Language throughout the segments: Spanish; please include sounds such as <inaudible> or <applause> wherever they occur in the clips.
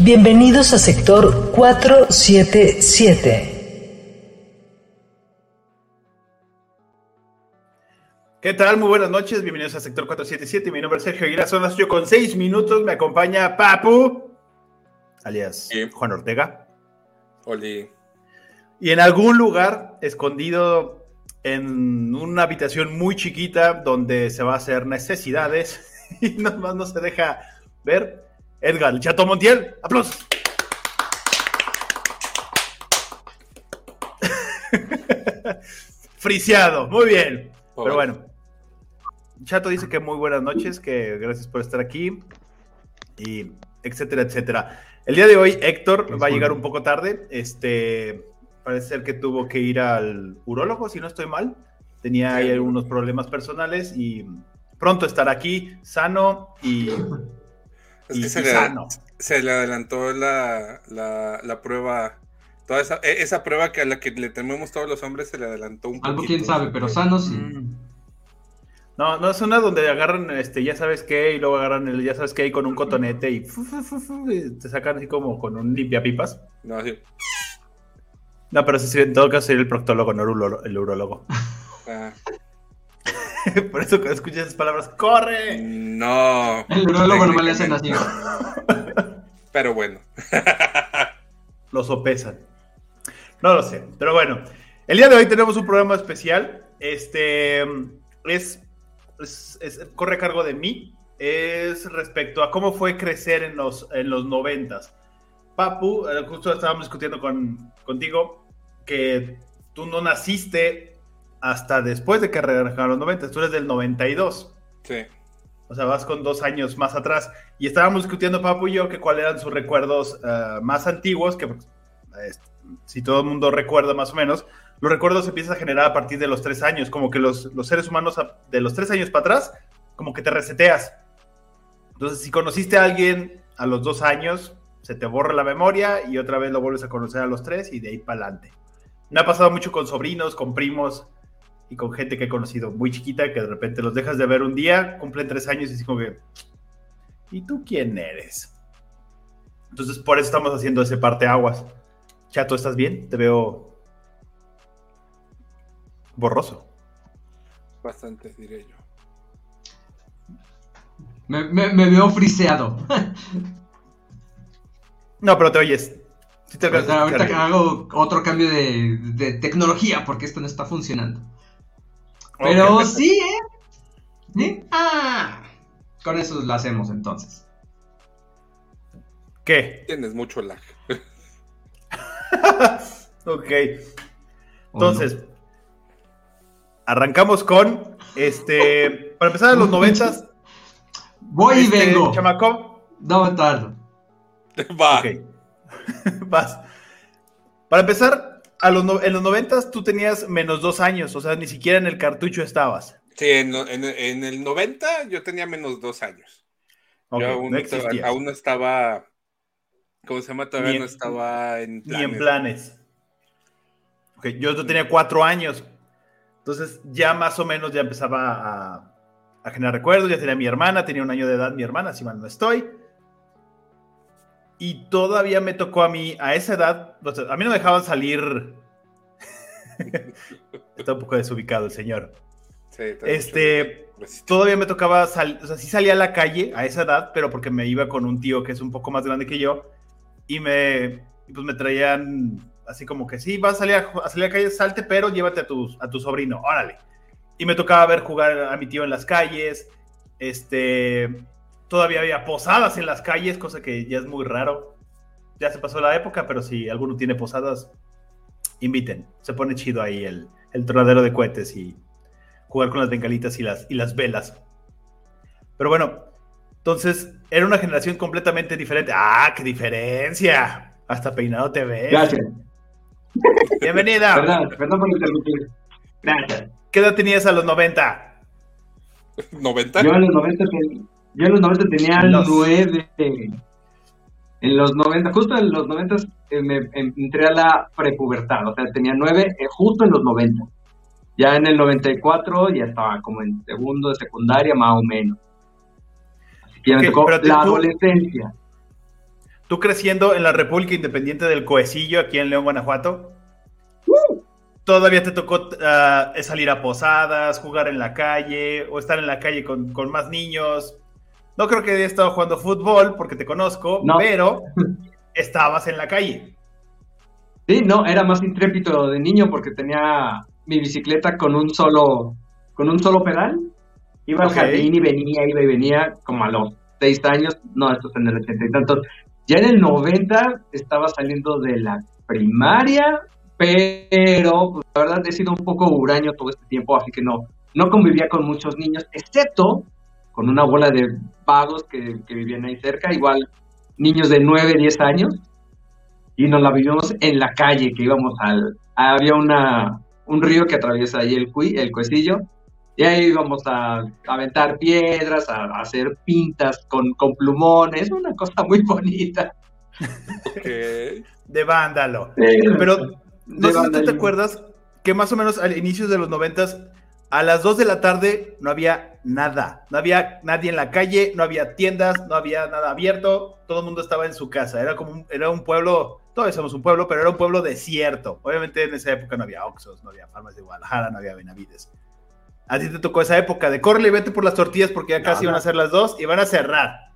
Bienvenidos a sector 477. ¿Qué tal? Muy buenas noches, bienvenidos a Sector 477. Mi nombre es Sergio Aguilar, son las yo con seis minutos. Me acompaña Papu, alias Sí. Juan Ortega. Oli. Y en algún lugar escondido en una habitación muy chiquita donde se va a hacer necesidades <laughs> y nomás no se deja ver, Edgar, el Chato Montiel. ¡Aplausos! <laughs> Friseado, muy bien. Pero bueno, Chato dice que muy buenas noches, que gracias por estar aquí y etcétera, etcétera. El día de hoy Héctor va a llegar un poco tarde. Este parece ser que tuvo que ir al urólogo, si no estoy mal. Tenía ahí Sí. algunos problemas personales y pronto estará aquí sano y, Es y- que se y le, sano. se le adelantó la, la, la prueba. Toda esa, e- esa prueba que a la que le tememos todos los hombres se le adelantó un Algo poquito. quién sabe, pero sano sí. Mm. No, no es una donde agarran, este, ya sabes qué, y luego agarran el, ya sabes qué, y con un cotonete y, fu, fu, fu, fu, y te sacan así como con un limpiapipas. No, sí. No, pero ese sí, en todo caso sería el proctólogo, no el el urologo. Ah, <laughs> Por eso cuando escuchas esas palabras, ¡corre! no. El urologo nomás le hacen así. <laughs> Pero bueno. <laughs> Lo sopesan. No lo sé, pero bueno. El día de hoy tenemos un programa especial. Este es, es- es- corre a cargo de mí. Es respecto a cómo fue crecer en los, en los noventas. Papu, eh, justo estábamos discutiendo con, contigo que tú no naciste hasta después de que arrancaron los noventas. Tú eres del 92. Sí. O sea, vas con dos años más atrás. Y estábamos discutiendo, Papu y yo, que cuáles eran sus recuerdos eh, más antiguos, que pues, eh, si todo el mundo recuerda más o menos, los recuerdos se empiezan a generar a partir de los tres años, como que los, los seres humanos a- de los tres años para atrás, como que te reseteas. Entonces, si conociste a alguien a los dos años, se te borra la memoria y otra vez lo vuelves a conocer a los tres y de ahí para adelante. Me ha pasado mucho con sobrinos, con primos y con gente que he conocido muy chiquita que de repente los dejas de ver un día, cumplen tres años y es como que, ¿y tú quién eres? Entonces por eso estamos haciendo ese parteaguas. Chato, ¿estás bien? Te veo borroso. Bastante, diré yo. Me, me- me veo friseado. <laughs> No, pero te oyes. Sí te Ahorita escuchar. hago otro cambio de, de tecnología porque esto no está funcionando. Pero sí, ¿eh? ¿Sí? Ah, con eso lo hacemos entonces. ¿Qué? Tienes mucho lag. <laughs> ok. Entonces, arrancamos con este. Para empezar, en los noventas. voy y este, vengo. Chamaco. No me tardo. Va. Ok. <laughs> Vas. Para empezar, a los no- en los noventas tú tenías menos dos años, o sea, ni siquiera en el cartucho estabas. Sí, en, en- en el 90 yo tenía menos dos años. Yo aún no estaba, existías. aún no estaba. ¿Cómo se llama? Todavía en- no estaba en Ni en planes. planes. Ok, yo no tenía cuatro años. Entonces ya más o menos ya empezaba a, a generar recuerdos. Ya tenía mi hermana, tenía un año de edad mi hermana, si mal no estoy. Y todavía me tocó a mí, a esa edad, o sea, a mí no me dejaban salir. <laughs> Está un poco desubicado el señor. Sí, Este, todavía me tocaba salir, o sea, sí salía a la calle a esa edad, pero porque me iba con un tío que es un poco más grande que yo y me, pues me traían así como que sí, vas a salir a salir a la calle, salte, pero llévate a tu, a tu sobrino, órale. Y me tocaba ver jugar a mi tío en las calles, este, todavía había posadas en las calles, cosa que ya es muy raro. Ya se pasó la época, pero si alguno tiene posadas, inviten. Se pone chido ahí el, el tronadero de cohetes y jugar con las bengalitas y las, y las velas. Pero bueno, entonces era una generación completamente diferente. ¡Ah, qué diferencia! Hasta peinado te ves. Gracias. Bienvenida. Perdón, perdón por interrumpir. Gracias. ¿Qué edad tenías a los 90? 90. Yo en los 90, ten- yo en los 90 tenía Los- 9. En los 90, justo en los 90 eh, me entré a la prepubertad, o sea, tenía 9 eh, justo en los 90. Ya en el 94 ya estaba como en segundo de secundaria, más o menos. Así que ya Ok, me tocó la tú- adolescencia. ¿Tú creciendo en la República Independiente del Coecillo, aquí en León, Guanajuato? ¿Todavía te tocó ah, salir a posadas, jugar en la calle o estar en la calle con, con más niños? No creo que haya estado jugando fútbol porque te conozco, No. pero <laughs> estabas en la calle. Sí, no, era más intrépido de niño porque tenía mi bicicleta con un solo, con un solo pedal. Iba al jardín y venía, iba y venía como a los seis años, no, esto es en el ochenta y tantos. Ya en el 90 estaba saliendo de la primaria, pero pues, la verdad he sido un poco huraño todo este tiempo, así que no, no convivía con muchos niños, excepto con una bola de vagos que, que vivían ahí cerca, igual niños de 9, 10 años, y nos la vivimos en la calle, que íbamos al... Había una, un río que atraviesa ahí el, cui, el cuecillo, y ahí íbamos a, a aventar piedras, a, a hacer pintas con, con plumones, una cosa muy bonita. Ok. <laughs> De vándalo. Pero Pero no sé si tú te acuerdas que más o menos al inicio de los noventas, a las 2 de la tarde no había nada. No había nadie en la calle, no había tiendas, no había nada abierto. Todo el mundo estaba en su casa. Era como un, era un pueblo, todavía somos un pueblo, pero era un pueblo desierto. Obviamente en esa época no había Oxxos, no había farmas de Guadalajara, no había Benavides. A ti te tocó esa época de corre y vete por las tortillas porque ya casi No, iban a ser las 2 y van a cerrar.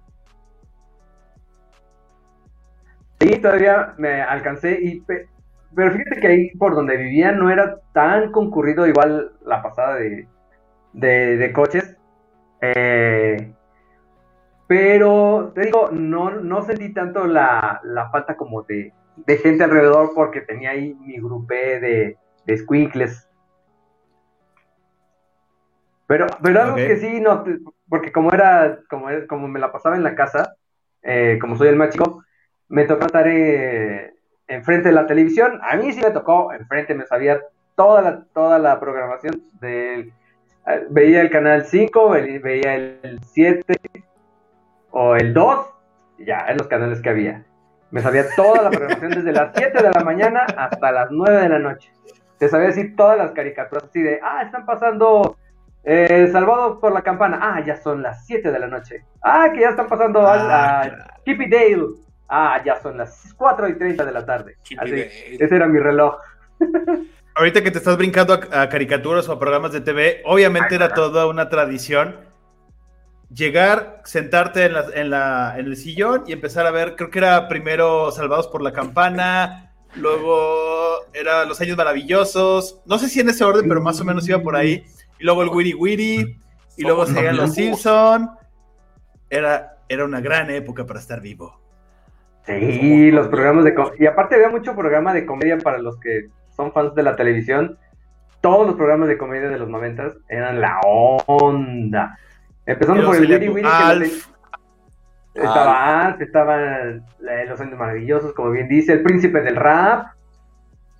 Sí, todavía me alcancé y pe- pero fíjate que ahí por donde vivía no era tan concurrido igual la pasada de, de, de coches. Eh, pero te digo, no, no sentí tanto la, la falta como de, de gente alrededor porque tenía ahí mi grupé de, de squinkles. Pero, pero algo que sí, no, porque como era, como, era- como me la pasaba en la casa, eh, como soy el más chico, me tocó estar eh, enfrente de la televisión. A mí sí me tocó enfrente, me sabía toda la, toda la programación del... eh, Veía el canal 5, ve- veía el 7 o el 2, y ya, en los canales que había. Me sabía toda la programación desde las 7 de la mañana hasta las 9 de la noche. Te sabía decir todas las caricaturas así de, ah, están pasando eh, Salvado por la Campana. Ah, ya son las 7 de la noche. Ah, que ya están pasando Ah, a claro. Chippy Dale. Ah, ya son las 4 y 30 de la tarde. Así, ese era mi reloj. Ahorita que te estás brincando a, a caricaturas o a programas de TV, obviamente era toda una tradición llegar, sentarte en, la- en la- en el sillón y empezar a ver, creo que era primero Salvados por la Campana, luego era Los Años Maravillosos, no sé si en ese orden, pero más o menos iba por ahí, y luego el Wiri Wiri, y luego seguían Los. Simpson. Era, era una gran época para estar vivo. Sí, los programas de... Y aparte había mucho programa de comedia para los que son fans de la televisión. Todos los programas de comedia de los noventas eran la onda. Empezando por el Alf. te- estaba Alf, estaban Los Años Maravillosos, como bien dice, El Príncipe del Rap,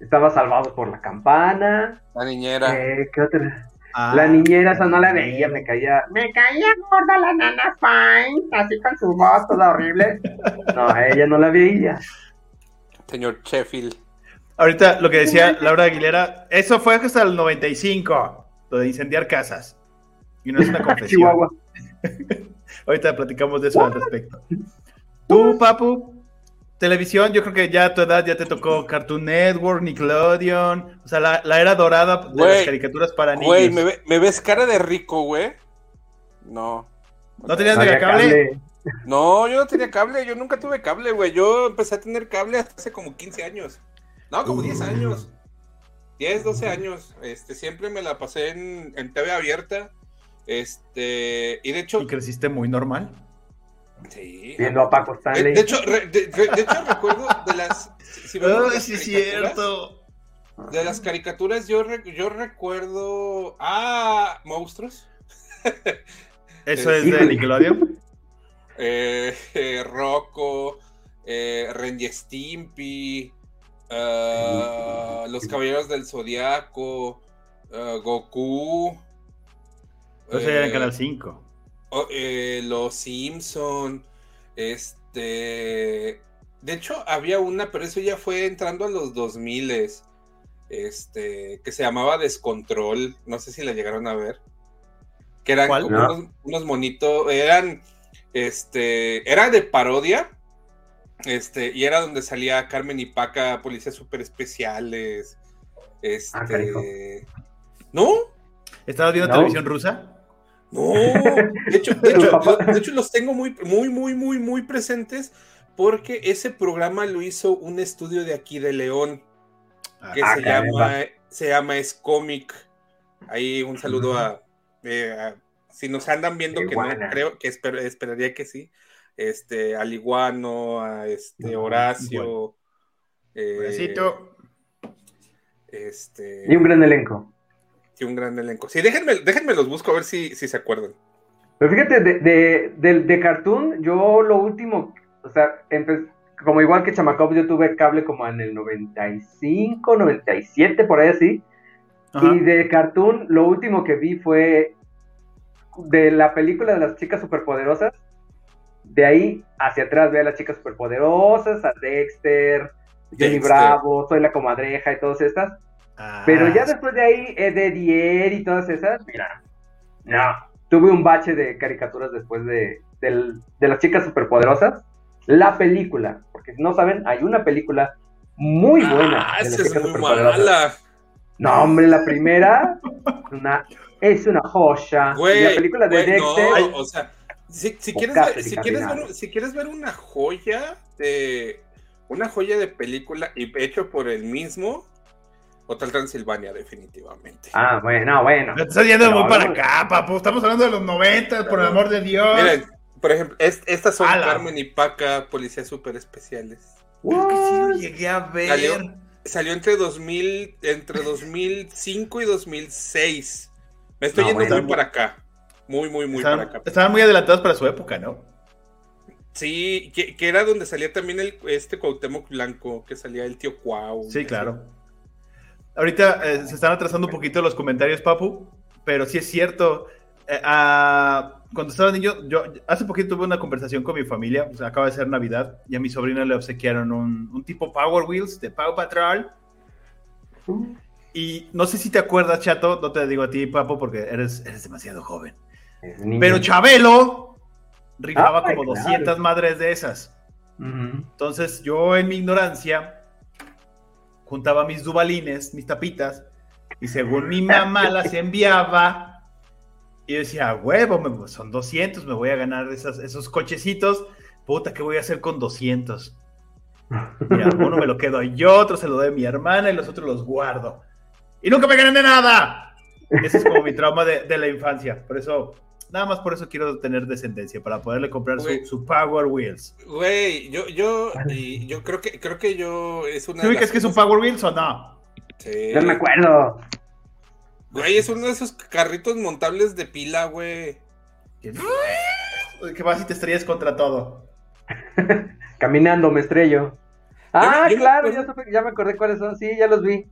estaba Salvados por la Campana, La niñera. eh, ¿qué otra? Ah, La niñera esa no la veía, me caía, me caía gorda la nana Fine, así con su voz toda horrible. <laughs> No, ella no la veía. Señor Sheffield. Ahorita lo que decía Laura Aguilera, eso fue hasta el 95, lo de incendiar casas. Y no es una <laughs> confesión. Chihuahua. <laughs> Ahorita platicamos de eso al respecto. Tú, Papu, televisión, yo creo que ya a tu edad ya te tocó Cartoon Network, Nickelodeon, o sea, la, la era dorada de las caricaturas para niños. Güey, ¿me, ve- ¿me ves cara de rico, güey? No. ¿No tenías No cable. No, yo no tenía cable, yo nunca tuve cable, güey. Yo empecé a tener cable hace como 15 años. No, como 10 años. 10, 12 años. Este, siempre me la pasé en, en TV abierta. Este, y de hecho, Y creciste muy normal. Sí. Viendo a Paco De, Stanley. de hecho, re- de, de- de hecho, recuerdo de las. si- Ay, las sí es cierto. De las caricaturas, yo, re- yo recuerdo. Ah, monstruos. Eso es de. Nickelodeon. eh, eh, Rocco, eh, Ren y Stimpy, ah, Los Caballeros del Zodiaco, ah, Goku. Eso era en eh, Canal 5. Oh, eh, los Simpson, este... De hecho, había una, pero eso ya fue entrando a los 2000 este, que se llamaba Descontrol, no sé si la llegaron a ver, que eran ¿Cuál? como No. unos, unos monitos, eran, este, era de parodia, este, y era donde salía Carmen y Paca, policías super especiales, Ah, este, ¿no? ¿Estabas viendo No. televisión rusa? No, <laughs> de hecho, de Los hecho, de hecho los tengo muy, muy, muy, muy, muy presentes porque ese programa lo hizo un estudio de aquí de León que Ah, se llama se llama Es Comic. Ahí un saludo a, eh, a- si nos andan viendo que no creo que espero- esperaría que sí. Este, al Iguano, a este Horacio, eh, este Y un gran elenco. Un gran elenco. Sí, déjenme, déjenme los busco a ver si, si se acuerdan. Pero fíjate, de, de, de, de Cartoon, yo lo último, o sea, empe- como igual que Chamacop, yo tuve cable como en el 95, 97, por ahí así. Ajá. Y de Cartoon, lo último que vi fue de la película de las chicas superpoderosas. De ahí hacia atrás ve a las chicas superpoderosas, a Dexter, Jenny Dexter. Bravo, Soy la comadreja y todas estas. Ah, Pero ya después de ahí, de Dier y todas esas, mira, no. Tuve un bache de caricaturas después de, del- de las chicas superpoderosas. La película, porque si no saben, hay una película muy buena. Ah, de las es chicas muy superpoderosas. mala. No, hombre, la primera una, es una joya. Güey, Y la película de güey, Dexter. no, o sea, si, si quieres ver, si, quieres ver, si quieres ver una joya de una joya de película y hecho por el mismo, Hotel Transilvania, definitivamente. Ah, bueno, bueno. Me estás yendo Pero muy para acá, papu. Estamos hablando de los 90, por el amor de Dios. Miren, por ejemplo, es- estas son Ala. Carmen y Paca, policías super especiales. Creo que sí lo llegué a ver. Salió. Salió entre 2000, entre 2005 y 2006. Me estoy No, yendo bueno. muy para acá. Muy, muy, muy estaban, para acá. estaban muy adelantados para su época, ¿no? Sí, que, que era donde salía también el, este Cuauhtémoc Blanco, que salía el tío Cuau. Sí, claro. Ahorita eh, se están atrasando un poquito los comentarios, Papu, pero sí es cierto. eh, ah, cuando estaba niño, yo hace poquito tuve una conversación con mi familia, acaba de ser Navidad, y a mi sobrina le obsequiaron un, un tipo Power Wheels de Power Patrol. Y no sé si te acuerdas, Chato, no te digo a ti, Papu, porque eres, eres demasiado joven. Pero Chabelo rifaba Ay, como claro. 200 madres de esas. Entonces yo en mi ignorancia juntaba mis dubalines, mis tapitas, y según mi mamá las enviaba, y yo decía, huevo, son 200, me voy a ganar esas- esos cochecitos, puta, ¿qué voy a hacer con 200? Y alguno me lo quedo yo, otro se lo doy a mi hermana y los otros los guardo. Y nunca me gané de nada. Ese es como mi trauma de, de la infancia. Por eso, nada más por eso quiero tener descendencia, para poderle comprar su, Power Wheels. Güey, yo, yo, y yo creo que, creo que yo es una ¿Sí de ubicas que es un Power Wheels o no? Sí. No me acuerdo. Güey, es uno de esos carritos montables de pila, güey. Que que vas y te estrellas contra todo. <laughs> Caminando me estrello. Ah, yo claro, acuerdo- ya, supe- ya me acordé cuáles son. Sí, ya los vi.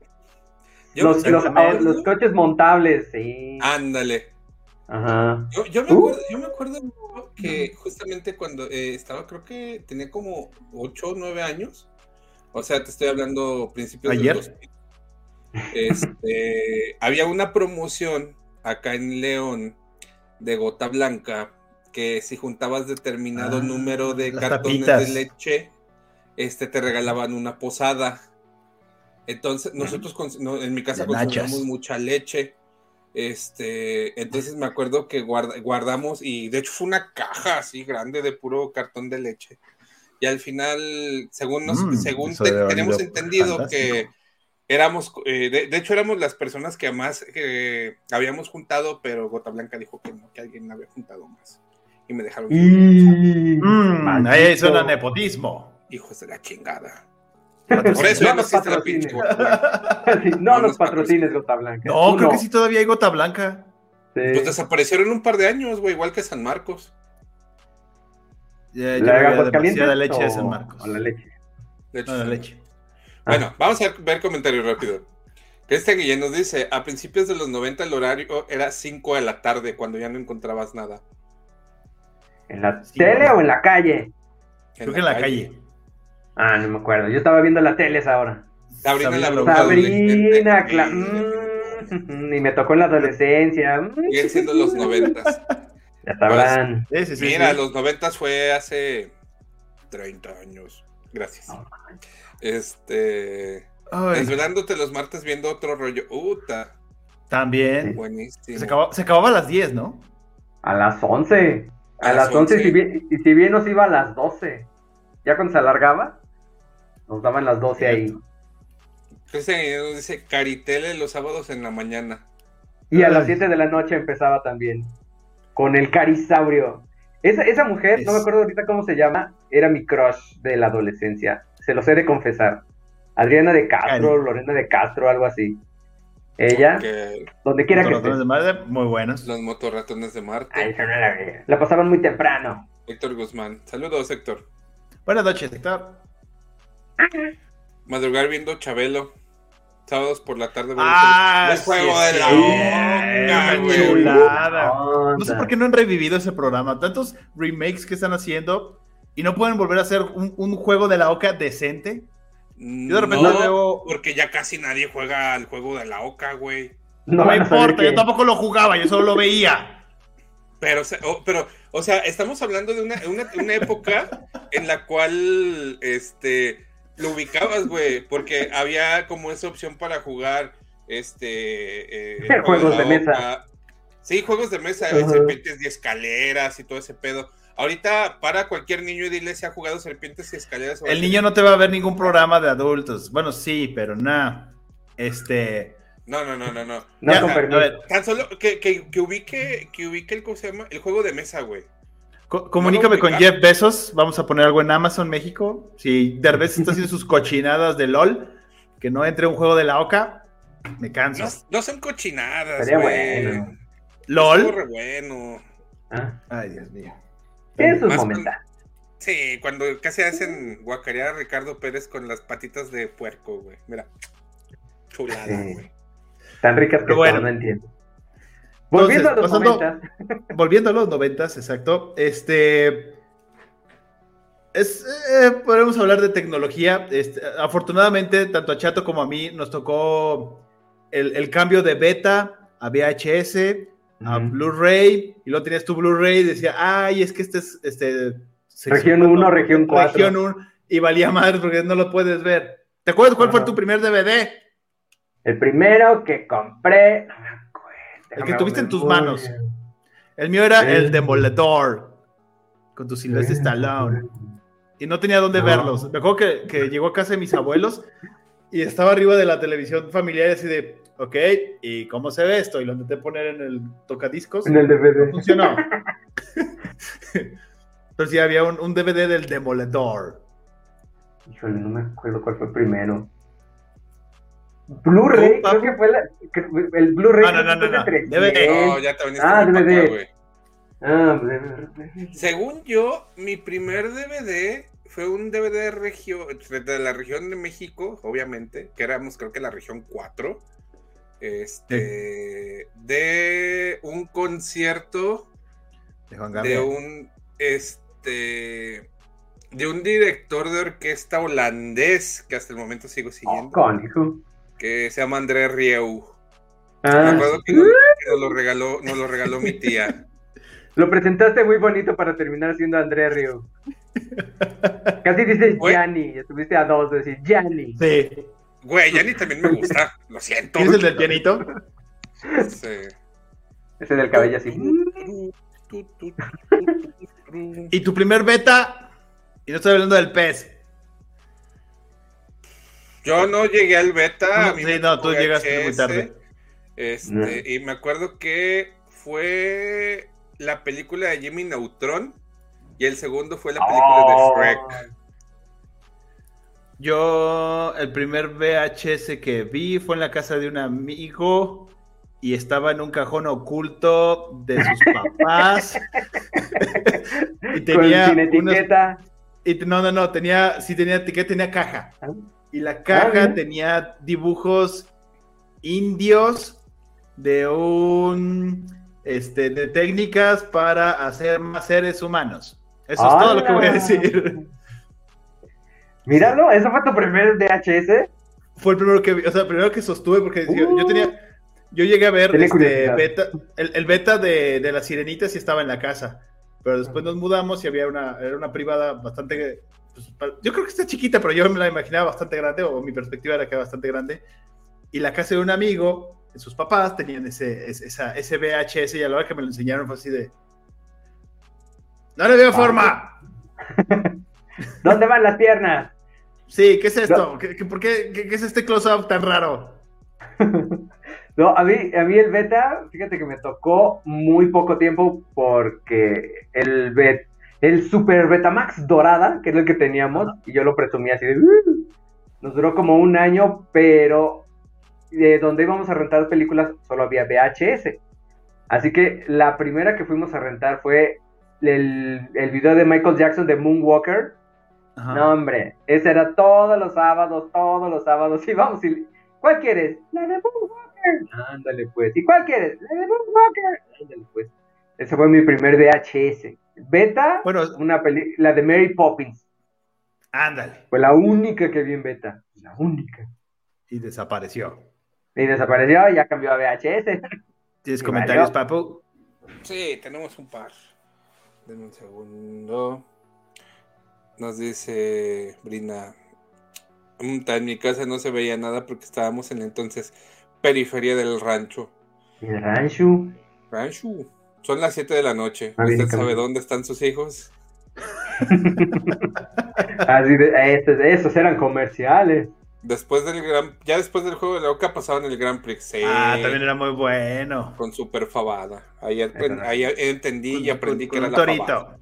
Yo los, los, acuerdo- los coches montables, sí. Ándale. Ajá. Yo, yo me Uh. acuerdo, yo me acuerdo que justamente cuando eh, estaba, creo que tenía como 8 o 9 años. O sea, te estoy hablando principios ¿Ayer? del 2000. Este, <laughs> había una promoción acá en León de gota blanca que si juntabas determinado Ah, número de cartones tapitas. de leche, este te regalaban una posada. Entonces, nosotros con- no, en mi casa De consumíamos nachas. mucha leche. Este, entonces me acuerdo que guarda- guardamos, y de hecho fue una caja así grande de puro cartón de leche. Y al final, según nos, Mm, según eso te- tenemos entendido fantástico. que éramos, eh, de, de hecho éramos las personas que más eh, habíamos juntado, pero Gota Blanca dijo que no, que alguien había juntado más. Y me dejaron Y... Mm, ahí suena nepotismo. hijos de la chingada. Por eso ya No no nos existe la patrocines. pinche Gota Blanca. <laughs> Sí, no, nos patrocines, Gota Blanca. No, Tú creo que sí todavía hay gota blanca. Sí. Pues desaparecieron un par de años, güey, igual que San Marcos. Ya, yo ¿La demasiada leche de San Marcos. o la leche? De hecho, No, la leche. Bueno, vamos a ver comentarios rápido. Cristian Guillén nos dice, a principios de los 90 el horario era 5 de la tarde, cuando ya no encontrabas nada. ¿En la Sí, tele o en la calle? Creo que en la calle. Ah, no me acuerdo. Yo estaba viendo la tele esa hora. Sabrina la bruja Sabrina, Mm, <laughs> y me tocó en la adolescencia. Mm, Siguen siendo los 90. Ya sabrán. Sí, sí, sí, Mira, sí. los 90 fue hace 30 años. Gracias. Este. Ay, Desvelándote los martes viendo otro rollo. Uta, también. buenísimo. Se acababa, se acababa a las 10, ¿no? A las 11. A, A las las 11, 11. si bien, y si bien nos iba a las 12. Ya cuando se alargaba, nos daban las 12 ahí. Nos dice Caritele los sábados en la mañana. Y a Ay. las 7 de la noche empezaba también. Con el carisaurio. Esa, esa mujer, no me acuerdo ahorita cómo se llama, era mi crush de la adolescencia. Se los he de confesar. Adriana de Castro, Cari. Lorena de Castro, algo así. Ella, donde quiera que Los esté. ratones de madre, muy buenos. los motorratones de Marte. Ay, esa no la. La pasaban muy temprano. Héctor Guzmán. Saludos, Héctor. Buenas noches, Héctor. Madrugar viendo Chabelo. Sábados por la tarde. Ah, el juego sí, de la sí, oca, una güey. chulada. Onda. No sé por qué no han revivido ese programa. Tantos remakes que están haciendo y no pueden volver a hacer un, un juego de la oca decente. Yo de repente No, veo. porque ya casi nadie juega al juego de la oca, güey. No, me importa, yo tampoco lo jugaba, yo solo lo veía. Pero, o pero, o sea, estamos hablando de una, una, una época en la cual, este, lo ubicabas, güey, porque había como esa opción para jugar, este, eh, el Juegos de mesa. Sí, juegos de mesa, Ajá. serpientes y escaleras y todo ese pedo. Ahorita, para cualquier niño y dile si ha jugado serpientes y escaleras. El niño no te va a ver ningún programa de adultos. Bueno, sí, pero nada. Este. No, no, no, no, no. No Ya, con a ver, Tan solo que, que, que ubique, que ubique el, ¿cómo se llama? El juego de mesa, güey. Co- comunícame con Jeff Bezos. Vamos a poner algo en Amazon México. Si Derbez <laughs> está haciendo sus cochinadas de LOL, que no entre un juego de la oca, me canso. No, no son cochinadas, güey. bueno. LOL. re bueno. Ah, Ay, Dios mío. Sus Más momentos. Sí, cuando casi hacen guacarear a Ricardo Pérez con las patitas de puerco, güey. Mira. Chulada, Sí. güey. Tan ricas que Pero bueno. no entiendo. Volviendo a los momentos. Volviendo a los noventas, exacto. Este. Es, eh, podemos hablar de tecnología. Este, afortunadamente, tanto a Chato como a mí nos tocó el, el cambio de beta a VHS, a. Blu-ray, y luego tenías tu Blu-ray y decía, ay, es que este es este, Región uno, región cuatro. Región 1, y valía más porque no lo puedes ver. ¿Te acuerdas cuál fue tu primer DVD? El primero que compré. No. El que tuviste en tus manos. El mío era el Demoledor, con tu Silvestre Stallone. Y no tenía dónde No. verlos. Me acuerdo que, que llegó a casa de mis abuelos y estaba arriba de la televisión familiar y así de, ok, ¿y cómo se ve esto? Y lo intenté poner en el tocadiscos. En el No DVD. funcionó. <laughs> Pero sí había un, un DVD del Demoledor. Híjole, no me acuerdo cuál fue primero. Blu-ray, creo que fue la, el Blu-ray. No, no, no, no. DVD. 300. No, ya te veniste Ah, DVD. güey. Ah, DVD. Según yo, mi primer DVD fue un DVD de, regio- de la región de México, obviamente, que éramos creo que la región 4. Este, de un concierto De Juan de Gabriel. un este de un director de orquesta holandés que hasta el momento sigo siguiendo, Cónico. Que se llama André Rieu. Me Ah, acuerdo que nos, que nos lo regaló, nos lo regaló mi tía. <laughs> lo presentaste muy bonito para terminar siendo André Río. Casi dices. <laughs> Gianni, estuviste a dos de decir Gianni. Sí. Güey, Yanni también me gusta, lo siento. ¿Quién es el del pianito? Sí. Ese del cabello así. Y tu primer beta, y no estoy hablando del pez. Yo no llegué al beta. a mí Sí, no, tú llegaste muy tarde. Este, y me acuerdo que fue la película de Jimmy Neutron y el segundo fue la película Oh. de Shrek. Yo, el primer VHS que vi fue en la casa de un amigo y estaba en un cajón oculto de sus <laughs> papás. y tenía Con, sin unos- etiqueta. y no, no, no, tenía, sí tenía etiqueta, tenía caja. Ah. Y la caja bien. tenía dibujos indios de un, este, de técnicas para hacer más seres humanos. Eso es todo lo que voy a ¡Hala! decir. Míralo, ¿eso fue tu primer VHS? Fue el primero que vi, o sea, el primero que sostuve porque yo, yo Uh. tenía, yo llegué a ver Tenía este, beta, el, el beta de, de la sirenita sí estaba en la casa, pero después nos mudamos y había una, era una privada bastante, pues, yo creo que está chiquita, pero yo me la imaginaba bastante grande, o mi perspectiva era que era bastante grande, y la casa de un amigo, sus papás tenían ese, ese, esa- ese VHS y a la hora que me lo enseñaron fue así de, no le veo forma. <laughs> ¿Dónde van las piernas? Sí, ¿qué es esto? ¿Qué, qué- por qué, qué- qué es este close-up tan raro? <laughs> No, a mí, a mí el beta, fíjate que me tocó muy poco tiempo porque el bet, el Super Betamax dorada, que es el que teníamos, y yo lo presumía así de... "Uh", nos duró como un año, pero de donde íbamos a rentar películas solo había VHS. Así que la primera que fuimos a rentar fue el, el video de Michael Jackson de Moonwalker. Ajá. No, hombre, ese era todos los sábados, todos los sábados. <laughs> Y vamos, y, ¿cuál quieres? La de Moonwalker. Ándale, pues. ¿Y cuál quieres? La de Moonwalker. Ándale, pues. Ese fue mi primer VHS. Beta, Bueno, una peli la de Mary Poppins. ándale. Fue la única que vi en beta. La única. Y desapareció. Y desapareció y ya cambió a VHS. ¿Tienes Y comentarios, valió. Papu? Sí, tenemos un par. Denme un segundo. Nos dice Brina. "Mm, En mi casa no se veía nada porque estábamos en la entonces periferia del rancho. El rancho. Rancho. Son las 7 de la noche. Ah, ¿Usted sabe dónde están sus hijos? <laughs> Así de, estos, esos eran comerciales. Después del gran, ya después del juego de la Oca pasaban el Gran Prix. Sí, Ah, también era muy bueno. con super fabada. Ahí, entendí y Con- aprendí con- que con era un la torito. fabada.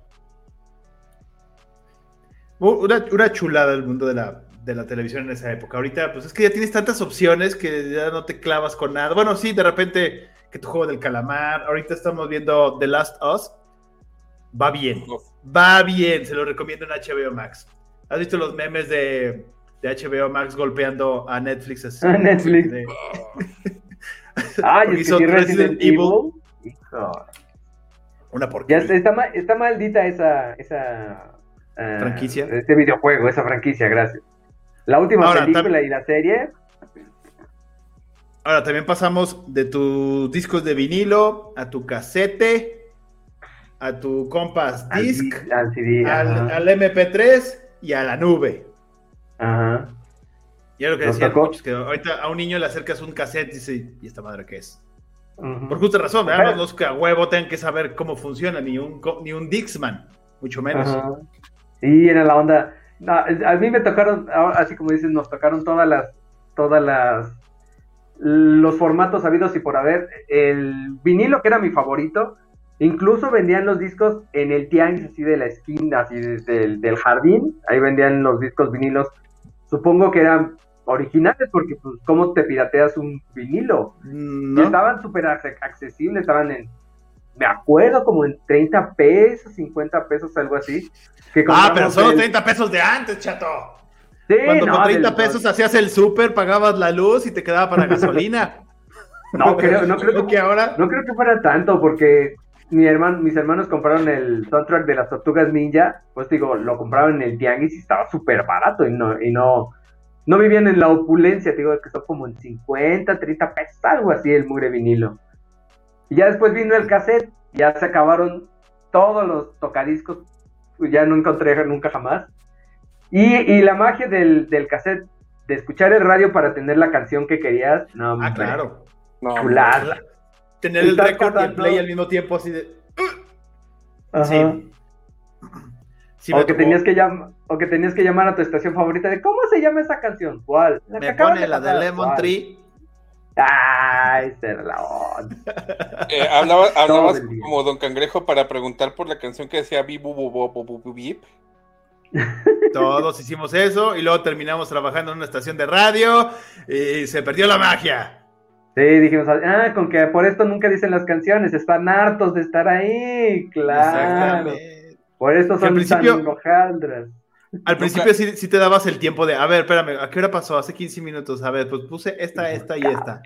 Una, una chulada el mundo de la, de la televisión en esa época. Ahorita, pues es que ya tienes tantas opciones que ya no te clavas con nada. Bueno, sí, de repente que tu juego del calamar. Ahorita estamos viendo The Last Us. Va bien. Va bien, se lo recomiendo en HBO Max. ¿Has visto los memes de, de HBO Max golpeando a Netflix? así? <laughs> A Netflix. De- <laughs> Ay, Porque es que Resident Resident Evil. Hijo. Una Ya porquería. está, está, está maldita esa, esa ah, ¿Franquicia? Este videojuego, esa franquicia, gracias. La última Ahora, película y la serie, Ahora, también pasamos de tus discos de vinilo a tu casete, a tu compass al, disc, di- al CD. al, ajá. al MP3 y a la nube. Ajá. Y es lo que muchos, que ahorita a un niño le acercas un cassette y dice, ¿y esta madre qué es? Por justa razón, ¿verdad? Es que a huevo tengan que saber cómo funciona, ni un, ni un Dixman, mucho menos. Ajá. Sí, era la onda. No, a mí me tocaron, así como dices, nos tocaron todas las, todas las, los formatos habidos y por haber. El vinilo, que era mi favorito, incluso vendían los discos en el tianguis así de la esquina, así desde el del jardín. Ahí vendían los discos vinilos. Supongo que eran originales, porque pues, ¿cómo te pirateas un vinilo? ¿No? estaban súper acce- accesibles, estaban en, me acuerdo, como en 30 pesos, 50 pesos, algo así. que Ah, pero son el- 30 pesos de antes, chato. Sí, Cuando no, con 30 del- pesos hacías el súper, pagabas la luz y te quedaba para gasolina. <laughs> No creo, no <laughs> creo que, que ahora... no creo que fuera tanto, porque mi hermano, mis hermanos compraron el soundtrack de las Tortugas Ninja, pues digo, lo compraron en el tianguis y estaba súper barato y no, y no, no vivían en la opulencia, te digo que son como en 50, 30 pesos, algo así el mugre vinilo. Y ya después vino el cassette, ya se acabaron todos los tocadiscos, ya no encontré nunca jamás. Y, y la magia del, del cassette, de escuchar el radio para tener la canción que querías, no, Ah, hombre, claro. No, chulada. Tener el récord y el play al mismo tiempo así de... Ajá. Sí. Sí, o, que tenías que llam- o que tenías que llamar a tu estación favorita de ¿cómo se llama esa canción? ¿Cuál? La Me pone la de. Lemon ¿Cuál? Tree. Ay, la onda. <laughs> Eh, hablaba- hablabas como Don Cangrejo para preguntar por la canción que decía Bip, Todos hicimos eso y luego terminamos trabajando en una estación de radio y se perdió la magia. Sí, dijimos, ah, con que por esto nunca dicen las canciones, están hartos de estar ahí, claro. Por esto Que al son principio- tan hojaldras. Al principio sí, sí te dabas el tiempo de, a ver, espérame, ¿a qué hora pasó? Hace 15 minutos, a ver, pues puse esta, esta y esta.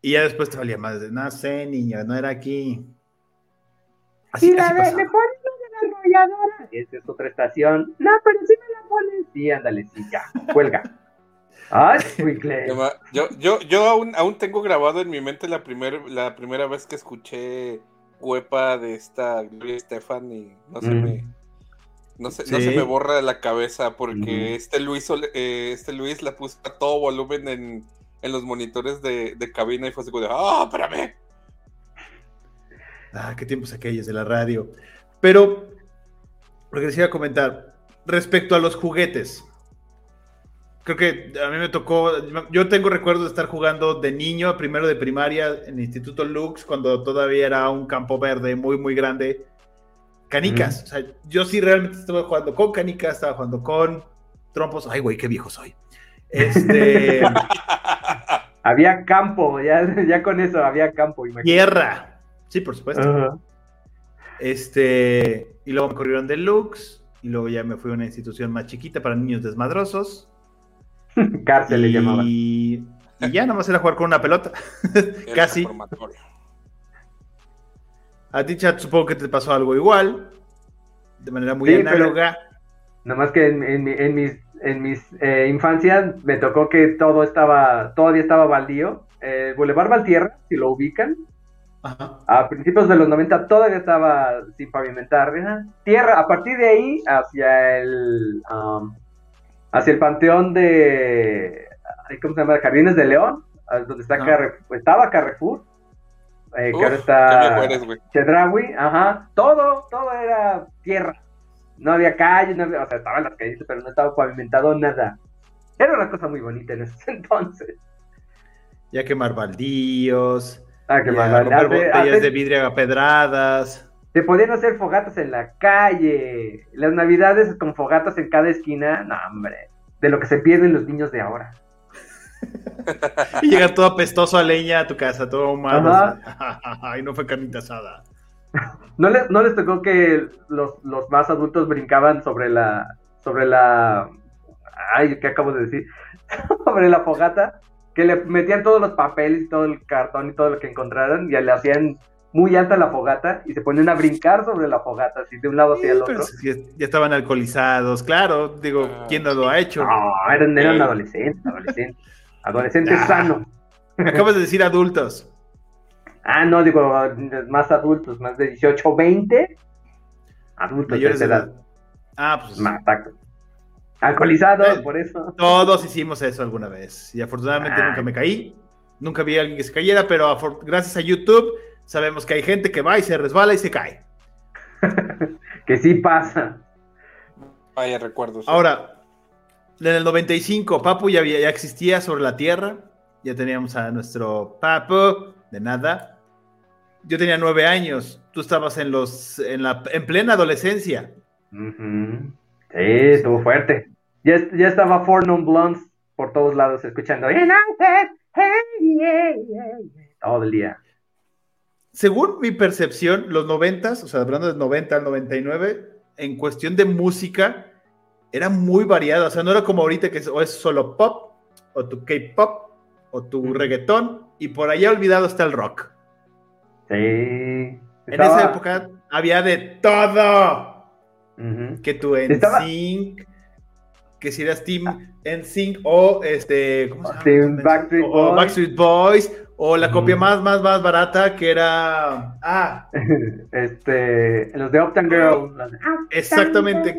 Y ya después te valía más de, no sé, niño, no era aquí. Así, Y la así de, pasaba. ¿me pones lo de la Esa es otra estación. No, pero sí me la pones. Sí, ándale, sí, ya, cuelga. Ay. <laughs> Yo, yo, yo, aún, aún tengo grabado en mi mente la, primer, la primera vez que escuché Huepa de esta Gloria Estefan y no se Mm. me no se, no se me borra de la cabeza porque este Luis eh, este Luis la puso a todo volumen en, en los monitores de, de cabina y fue así como de ¡Ah, espérame! Ah, qué tiempos aquellos de la radio. Pero, lo que les iba a comentar, respecto a los juguetes. Creo que a mí me tocó, yo tengo recuerdos de estar jugando de niño, primero de primaria, en el Instituto Lux, cuando todavía era un campo verde muy, muy grande. Canicas. O sea, yo sí realmente estaba jugando con canicas, estaba jugando con trompos. Ay, güey, qué viejo soy. Este, <laughs> Había campo, ya, ya con eso había campo, imagínate. tierra. Sí, por supuesto. Ajá. Este, y luego me corrieron de Lux, y luego ya me fui a una institución más chiquita para niños desmadrosos. <laughs> Cárcel le y, llamaban. y ya nomás era jugar con una pelota. <laughs> El Casi. A ti, chat, supongo que te pasó algo igual, de manera muy Sí, análoga. Nomás que en, en mi- en mis, en mis eh, infancias me tocó que todo estaba, todavía estaba baldío. Eh, Boulevard Valtierra, si lo ubican, Ajá. a principios de los 90 todavía estaba sin pavimentar. ajá. Tierra, a partir de ahí, hacia el, um, hacia el panteón de, ¿cómo se llama? Jardines de León, donde está. Carrefour, estaba Carrefour. eh, que ahora está. Chedraui, ajá, todo, todo era tierra. No había calles, no había- o sea, estaban las calles, pero no estaba pavimentado nada. Era una cosa muy bonita en ese <laughs> entonces. Ya quemar baldíos, Ah, qué más romper botellas hacer- de vidrio a pedradas. Se podían hacer fogatas en la calle. Las navidades con fogatas en cada esquina, no, hombre. De lo que se pierden los niños de ahora. <laughs> Y llegar todo apestoso a leña a tu casa, todo malo. Ajá. <laughs> Ay, no fue carnita asada. <laughs> ¿No les, no les tocó que los, los más adultos brincaban sobre la. sobre la. Ay, ¿qué acabo de decir? sobre la fogata. Que le metían todos los papeles y todo el cartón y todo lo que encontraran. Y le hacían muy alta la fogata. Y se ponían a brincar sobre la fogata, así de un lado hacia el otro. ya estaban alcoholizados, claro. Digo, Ah. ¿quién no lo ha hecho? No, eran, eran Sí. adolescentes, adolescentes. Adolescentes Ah. sanos. Acabas de decir adultos. Ah, no, digo, más adultos, más de 18, 20. Adultos Mayores de esa edad. Ah, pues Más, exacto. Alcoholizados, Eh. por eso. todos hicimos eso alguna vez. Y afortunadamente Ah. nunca me caí. Nunca vi a alguien que se cayera, pero gracias a YouTube sabemos que hay gente que va y se resbala y se cae. <laughs> Que sí pasa. Vaya recuerdos. Ahora, en el 95, Papu ya, había- ya existía sobre la Tierra. Ya teníamos a nuestro Papu, de nada. Yo tenía nueve años. Tú estabas en los en la en plena adolescencia. Sí, estuvo fuerte. Ya, ya estaba Four Non Blondes por todos lados escuchando. United, hey, yeah, yeah, yeah", Todo el día. Según mi percepción, los noventas, o sea, hablando del 90 al 99, en cuestión de música, era muy variado. O sea, no era como ahorita que es, o es solo pop, o tu K-pop, o tu reggaetón, y por allá olvidado está el rock. Sí. En esa época había de todo. Que tu Estaba- NSYNC, que si eras Team NSYNC o este, ¿cómo se llama? Team Backstreet O- o Boys. Backstreet Boys, o la copia más, más, más barata que era, ah, <laughs> Este, los de Uptown Girl. Uptown exactamente.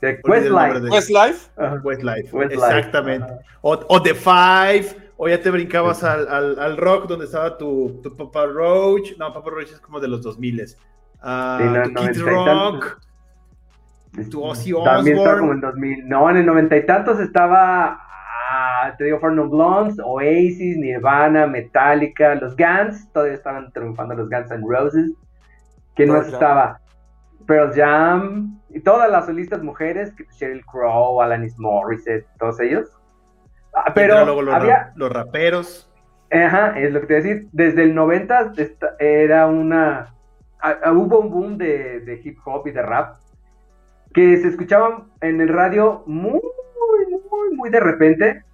De Westlife. de- Westlife. Westlife, Westlife, exactamente. O, o The Five, o ya te brincabas al, al- al rock donde estaba tu, tu Papa Roach. No, Papa Roach es como de los 2000 Ah, Sí, no, Kid 90 y Rock. Ozzy También estaba como en 2000. No, en el noventa y tantos estaba, ah, te digo, Four Non Blondes, Oasis, Nirvana, Metallica, los Guns, todavía estaban triunfando los Guns N' Roses. ¿Quién Pearl más Jam. estaba? Pearl Jam, y todas las solistas mujeres, que Sheryl Crow, Alanis Morissette, todos ellos. Ah, Pero pero luego los, había, los raperos. Ajá, es lo que te voy a decir. Desde el 90 esta- era una... a- a- hubo un boom de, de hip hop y de rap que se escuchaban en el radio muy, muy, muy de repente,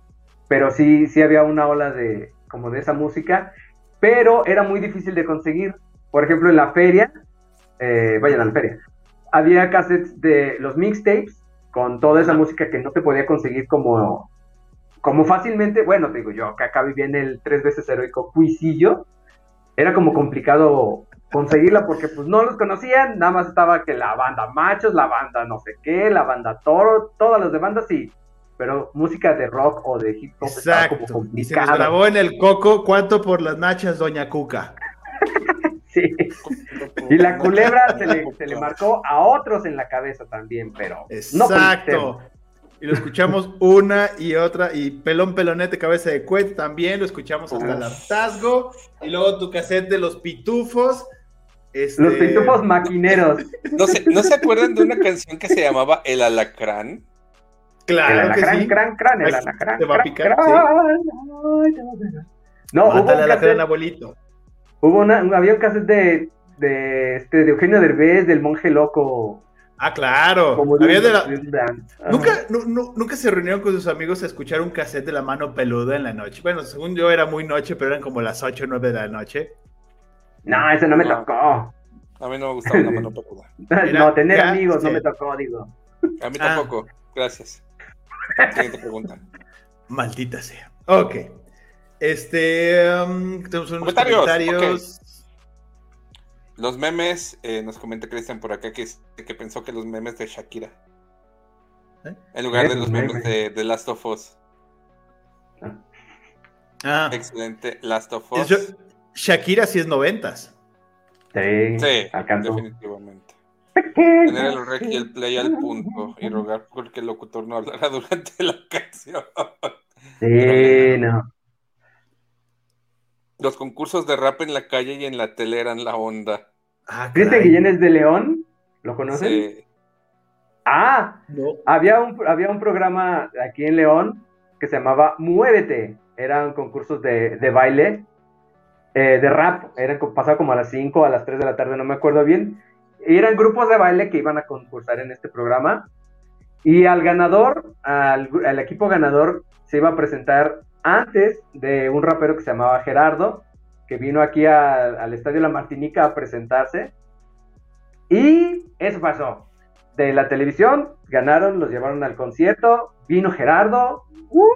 pero sí, sí había una ola de como de esa música, pero era muy difícil de conseguir. Por ejemplo, en la feria, eh, vayan a la feria, había cassettes de los mixtapes con toda esa música que no te podía conseguir como, como fácilmente. Bueno, te digo yo, que acá vivía en el tres veces heroico Cuisillo, era como complicado conseguirla porque pues no los conocían, nada más estaba que la banda Machos, la banda no sé qué, la banda Toro, todas las de bandas sí, pero música de rock o de hip hop como Exacto. Y se nos grabó en el coco, ¿cuánto por las nachas, doña Cuca? <laughs> Sí. Y la culebra se le, se le marcó a otros en la cabeza también, pero no con Exacto. y lo escuchamos una y otra. Y pelón, pelonete, cabeza de cuete también lo escuchamos hasta el hartazgo. Y luego tu cassette de los pitufos. Este... Los pitufos maquineros. ¿No se, ¿No se acuerdan de una canción que se llamaba El Alacrán? Claro el que alacrán, sí. crán, crán, el Ay, alacrán, te va a picar, crán. sí. Ay, no. No, hubo, Mátale un a la cassette, gran abuelito. hubo una, un- había un cassette de, de, este, de Eugenio Derbez, del monje loco. Ah, claro. Como Había de la-. ¿Nunca, nu- nu- nunca se reunieron con sus amigos a escuchar un cassette de la mano peluda en la noche. Bueno, según yo era muy noche, pero eran como las 8 o 9 de la noche. No, ese no me No. tocó. A mí no me gustaba la <laughs> mano peluda. No, tener ya, amigos no me tocó, digo. A mí Ah. tampoco. Gracias. Siguiente pregunta. Maldita sea. Ok. Este. um, tenemos unos Comentarios, comentarios. Los memes, eh, nos comenta Cristian por acá que, que pensó que los memes de Shakira. ¿Eh? En lugar de los memes memes. de, de Last of Us. Ah, Excelente Last of Us. yo- Shakira sí es noventas. Sí, Sí, alcanzó. definitivamente. Tener el rec y el play al punto y rogar porque el locutor no hablara <laughs> durante la canción. Sí, no. Los concursos de rap en la calle y en la tele eran la onda. Ah, Cristian. Guillén es de León, ¿lo conocen? Sí. Ah, No. había un, había un programa aquí en León que se llamaba Muévete. Eran concursos de, de baile, eh, de rap. Eran, co- pasaba como a las 5 a las 3 de la tarde, no me acuerdo bien. Y eran grupos de baile que iban a concursar en este programa. Y al ganador, al equipo ganador, se iba a presentar antes de un rapero que se llamaba Gerardo, que vino aquí a- al Estadio La Martinica a presentarse. Y eso pasó. De la televisión, ganaron, los llevaron al concierto, vino Gerardo, ¡uh!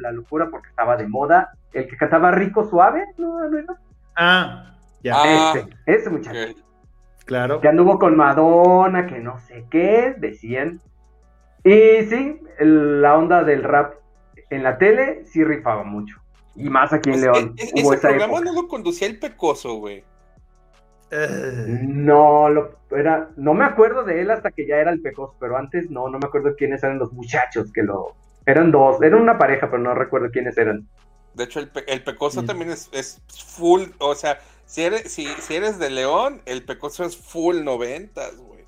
la locura porque estaba de moda. El que cantaba rico suave, no, no, no. Ah, ya, Ah. Ese, ese muchacho. Claro. Que anduvo con Madonna, que no sé qué, decían. Y sí, el- la onda del rap en la tele sí rifaba mucho. Y más aquí en Pues, León. e- e- hubo ese esa programa época. no lo conducía el pecoso, güey. No, lo, era, no me acuerdo de él hasta que ya era el Pecos, pero antes no, no me acuerdo quiénes eran los muchachos que lo... Eran dos, eran una pareja, pero no recuerdo quiénes eran. De hecho, el, el pecoso Mm. también es, es full, o sea, si eres, si, si eres de León, el pecoso es full noventas, güey.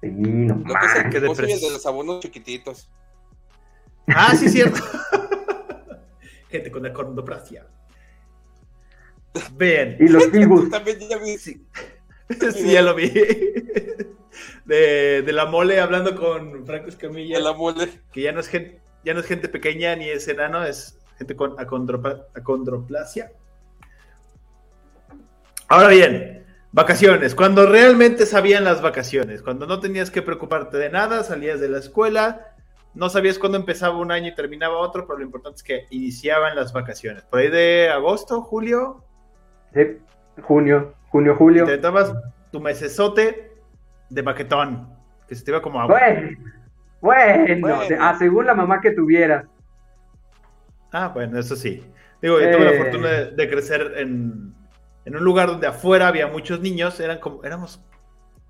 Sí, no Lo que es el pecoso y el depres- de los abonos chiquititos. Ah, sí, cierto. <laughs> Gente con acondroplasia. Bien. Y los. <laughs> También ya vi. Sí. <laughs> Sí, ya lo vi. <laughs> De, de la mole hablando con Franco Escamilla, de la mole. que ya no es gente, ya no es gente pequeña ni es enano, es gente con acondroplasia. Ahora bien, vacaciones. Cuando realmente sabían las vacaciones, cuando no tenías que preocuparte de nada, salías de la escuela, no sabías cuándo empezaba un año y terminaba otro, pero lo importante es que iniciaban las vacaciones. Por ahí de agosto, julio, Sí, junio, junio, julio. te dabas tu mesesote de baquetón, que se te iba como agua. Bueno, bueno, ah, según la mamá que tuvieras. Ah, bueno, eso sí. Digo, yo tuve la Eh. fortuna de, de crecer en, en un lugar donde afuera había muchos niños, eran como, éramos,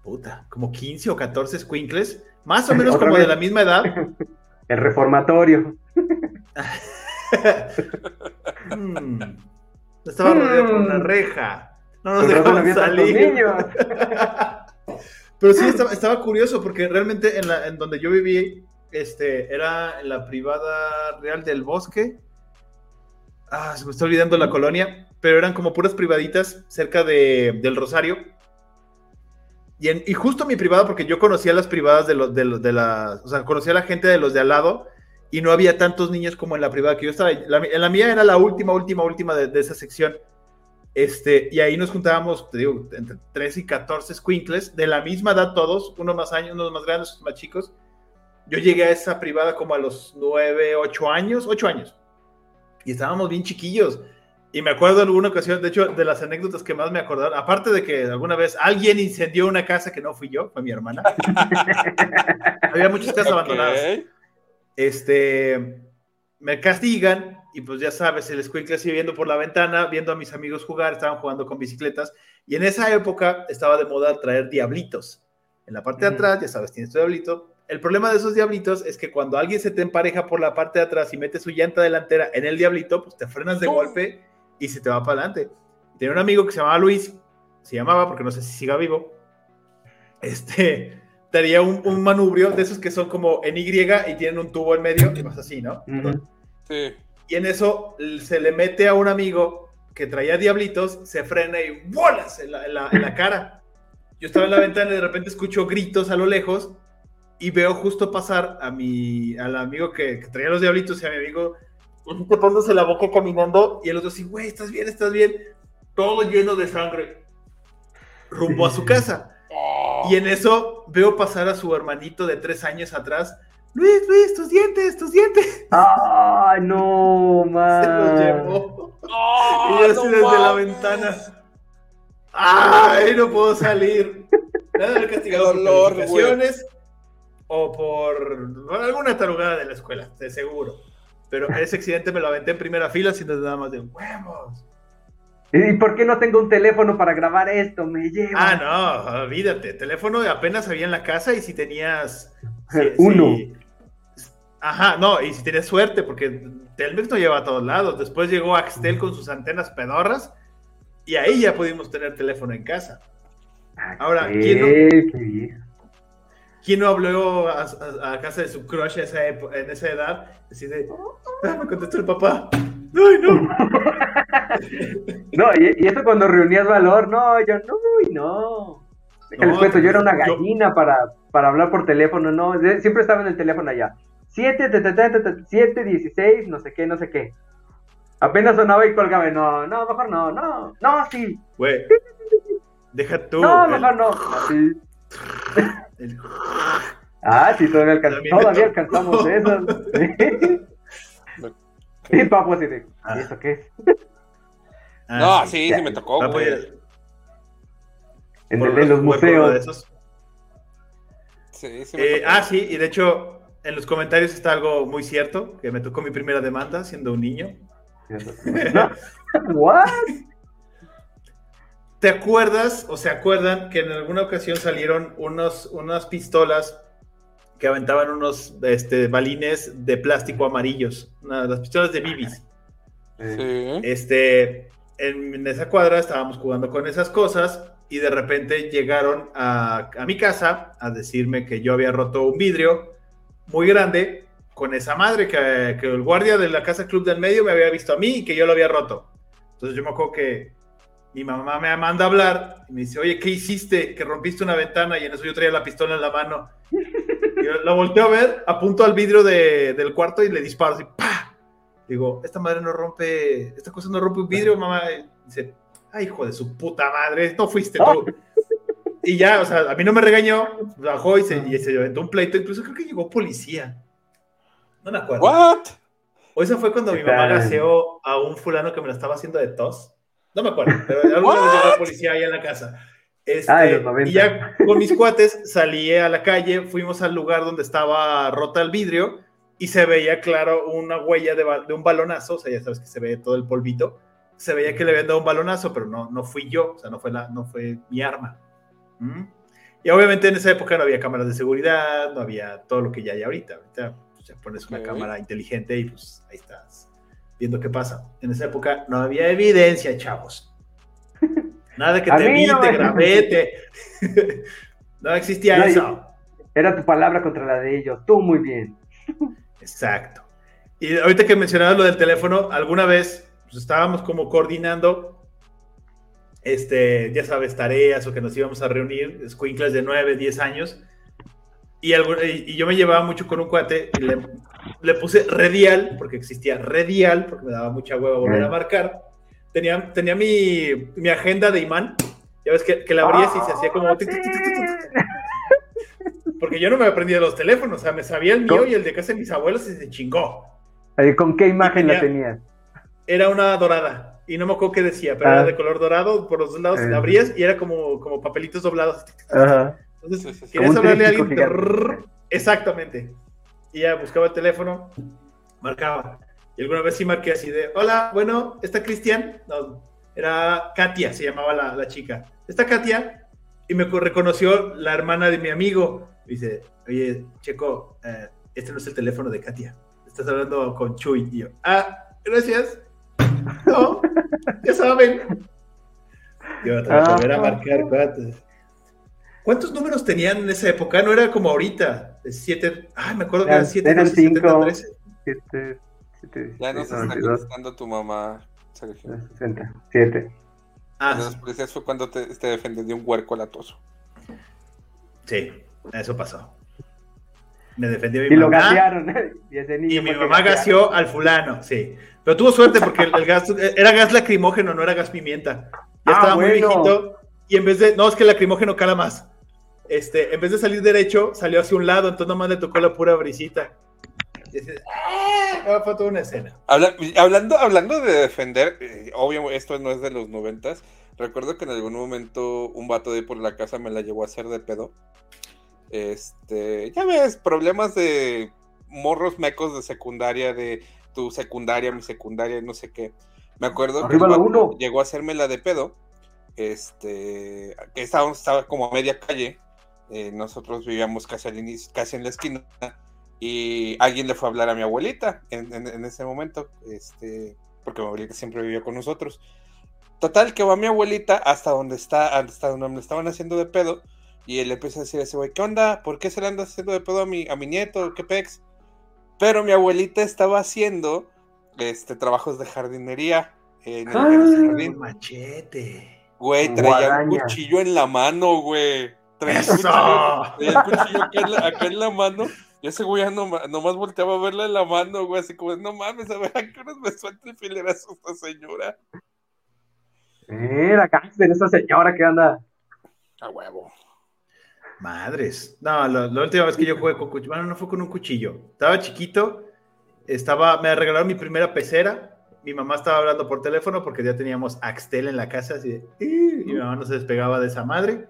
puta, como 15 o 14 squinkles, más o menos como vez. de la misma edad. <laughs> El reformatorio. <laughs> <laughs> Mm. Estaba rodeado por una Mm. reja. No nos dejaban salir. <laughs> Pero sí, estaba, estaba curioso porque realmente en, la, en donde yo viví, este, era en la privada real del bosque. Ah, se me está olvidando la colonia, pero eran como puras privaditas cerca de, del Rosario. Y, en- y justo mi privada, porque yo conocía las privadas de los de, los- de las, o sea, conocía a la gente de los de al lado y no había tantos niños como en la privada que yo estaba. La, en la mía era la última, última, última de, de esa sección. Este, y ahí nos juntábamos, te digo, entre 3 y 14 squinkles, de la misma edad todos, unos más años, unos más grandes, otros más chicos. Yo llegué a esa privada como a los 9, 8 años, 8 años. Y estábamos bien chiquillos. Y me acuerdo en alguna ocasión, de hecho, de las anécdotas que más me acordaron, aparte de que alguna vez alguien incendió una casa que no fui yo, fue mi hermana. <laughs> Había muchas casas abandonadas Ok. Este, me castigan y pues ya sabes, el escuincle así viendo por la ventana, viendo a mis amigos jugar, estaban jugando con bicicletas y en esa época estaba de moda traer diablitos. En la parte de atrás, ya sabes, tienes tu diablito. El problema de esos diablitos es que cuando alguien se te empareja por la parte de atrás y mete su llanta delantera en el diablito, pues te frenas de golpe y se te va para adelante. Tenía un amigo que se llamaba Luis, se llamaba porque no sé si siga vivo. Este, daría un, un manubrio de esos que son como en Y y tienen un tubo en medio, y vas así, ¿no? Ujú. Sí. Y en eso se le mete a un amigo que traía diablitos, se frena y ¡bolas! En la, en la- en la cara. Yo estaba en la ventana y de repente escucho gritos a lo lejos y veo justo pasar a mi, al amigo que, que traía los diablitos y a mi amigo tapándose la boca caminando y el otro así, güey, ¿estás bien? ¿Estás bien? Todo lleno de sangre. Rumbo a su casa. Oh, Y en eso veo pasar a su hermanito de tres años atrás. Luis, Luis, tus dientes, tus dientes. Ay, no, Se man. los llevó. oh, Y yo así no desde la mames. ventana. ¡Ay, no puedo salir! Me han de haber castigado por calificaciones o por, por alguna tarugada de la escuela, de seguro. Pero ese accidente me lo aventé en primera fila sin nada más de huevos. ¿Y por qué no tengo un teléfono para grabar esto? Me lleva. Ah, no, olvídate. Teléfono apenas había en la casa y si tenías. <laughs> si- Uno. si- ajá, no, y si tenías suerte, porque Telmex no lleva a todos lados. Después llegó Axtel con sus antenas pedorras y ahí ya pudimos tener teléfono en casa. Ah, ahora, ¿quién no-. ¿Quién no habló a, a- a casa de su crush a esa en esa edad? Así de, "Ah, me contestó el papá. ¡Ay, no! No, y, y eso cuando reunías valor, no, yo no, uy, no. Déjales No, cuento, yo era una yo- gallina para, para hablar por teléfono, no, de- siempre estaba en el teléfono allá. 7, 7, 16, no sé qué, no sé qué. Apenas sonaba y colgaba, no, no, mejor no, no, no, sí, Güey, deja tú. no, el- mejor no, así. <laughs> el- Ah, sí, todavía, todavía alcanzamos <laughs> eso. <laughs> Y papo así de, Ah. ¿y eso qué es? Ah, No, sí, ya. sí me tocó, Papo, güey. ya- En el de uno los uno de museos. esos. Sí, sí me Eh, tocó. ah, sí, y de hecho, en los comentarios está algo muy cierto, que me tocó mi primera demanda siendo un niño. <laughs> ¿What? ¿Te acuerdas o se acuerdan que en alguna ocasión salieron unos, unas pistolas que aventaban unos este, balines de plástico amarillos? Una- las pistolas de bibis. Sí. Este, en, en esa cuadra estábamos jugando con esas cosas y de repente llegaron a, a mi casa a decirme que yo había roto un vidrio muy grande con esa madre, que, que el guardia de la casa club del medio me había visto a mí y que yo lo había roto. Entonces yo me acuerdo que mi mamá me manda a hablar y me dice, oye, ¿qué hiciste? Que rompiste una ventana y en eso yo traía la pistola en la mano. La volteo a ver, apunto al vidrio de- del cuarto y le disparo así, ¡pa! Digo, esta madre no rompe, esta cosa no rompe un vidrio, mamá. Y dice, ay, hijo de su puta madre, no fuiste tú. Y ya, o sea, a mí no me regañó, bajó y se, y se aventó un pleito, incluso creo que llegó policía. No me acuerdo. ¿What? O esa fue cuando mi ¿Qué mamá gaseó a un fulano que me la estaba haciendo de tos. No me acuerdo, pero alguna vez llegó la policía ahí en la casa. Este, Ah, en los 90. y ya con mis cuates salí a la calle, fuimos al lugar donde estaba rota el vidrio y se veía claro una huella de, de un balonazo, o sea, ya sabes que se ve todo el polvito. Se veía que le habían dado un balonazo, pero no, no fui yo, o sea, no fue, la, no fue mi arma. ¿Mm? Y obviamente en esa época no había cámaras de seguridad, no había todo lo que ya hay ahorita. Ahorita pues, ya pones una Ok. cámara inteligente y pues ahí estás viendo qué pasa. En esa época no había evidencia, chavos. Nada de que te vi, no te grabé, te- no existía No, eso. Era tu palabra contra la de ellos. Tú muy bien. Exacto. Y ahorita que mencionabas lo del teléfono, alguna vez pues, estábamos como coordinando, este, ya sabes, tareas o que nos íbamos a reunir, escuinclas de 9, 10 años. Y, algo, y yo me llevaba mucho con un cuate y le, le puse redial, porque existía redial, porque me daba mucha hueva volver a marcar. Tenía, tenía mi, mi agenda de imán, ya ves que, que la abrías y se hacía como... Porque yo no me aprendía los teléfonos, o sea, me sabía el mío y el de casa de mis abuelos y se chingó. ¿Con qué imagen la tenías? Era una dorada. Y no me acuerdo qué decía, pero era ah. de color dorado, por los dos lados la eh. abrías y era como, como papelitos doblados. Ajá. Entonces, querías hablarle a alguien. Exactamente. Y ya buscaba el teléfono, marcaba. Y alguna vez sí marqué así de, hola, bueno, ¿está Cristian? No, era Katia, se llamaba la, la chica. ¿Está Katia? Y me reconoció la hermana de mi amigo. dice, oye, Checo, eh, este no es el teléfono de Katia. Estás hablando con Chuy. Y yo, ah, gracias. <laughs> No, ya saben. Yo a ah, volver a marcar cuántos. ¿Cuántos números tenían en esa época? No era como ahorita. De siete. Ay, me acuerdo que eran siete. Eran cinco. Siete, ya nos está contestando tu mamá, Sergio. Siete. Ah, los policías fue cuando te, te defendió de un huerco latoso. Sí, eso pasó. Me defendió mi y Lo gasearon, y, mi mamá gaseó al fulano, sí. Pero tuvo suerte porque el, gas era gas lacrimógeno, no era gas pimienta. Ya ah, estaba muy viejito. Y en vez de. No, es que el lacrimógeno cala más. Este, en vez de salir derecho, salió hacia un lado, entonces nomás le tocó la pura brisita. Ah, fue toda una escena. hablando, hablando de defender, eh, obvio, esto no es de los noventas. Recuerdo que en algún momento un vato de por la casa me la llevó a hacer de pedo. Este, ya ves, problemas de morros mecos de secundaria, de tu secundaria, mi secundaria, no sé qué. Me acuerdo que llegó a hacerme la de pedo. Este, que estaba, estaba como a media calle. Eh, nosotros vivíamos casi, al inicio, casi en la esquina y alguien le fue a hablar a mi abuelita en, ese momento, este, porque mi abuelita siempre vivió con nosotros. Total, que va mi abuelita hasta donde está, hasta donde me estaban haciendo de pedo, y él empieza a decir a ese güey, ¿qué onda? ¿Por qué se le anda haciendo de pedo a mi, a mi nieto? ¿Qué pex? Pero mi abuelita estaba haciendo este, trabajos de jardinería en el, jardín. Machete. Güey, traía un cuchillo en la mano, güey. Traía, un cuchillo, acá en la mano y ese güey ya nomás volteaba a verle la mano, güey, así como, no mames, a ver a qué horas me suelta el filerazo esta señora. Era cáncer esa señora que anda. A huevo. Madres. No, la, última vez que yo jugué con cuchillo, bueno, no fue con un cuchillo. Estaba chiquito, estaba, me regalaron mi primera pecera. Mi mamá estaba hablando por teléfono porque ya teníamos Axtel en la casa, así de, y mi mamá no se despegaba de esa madre.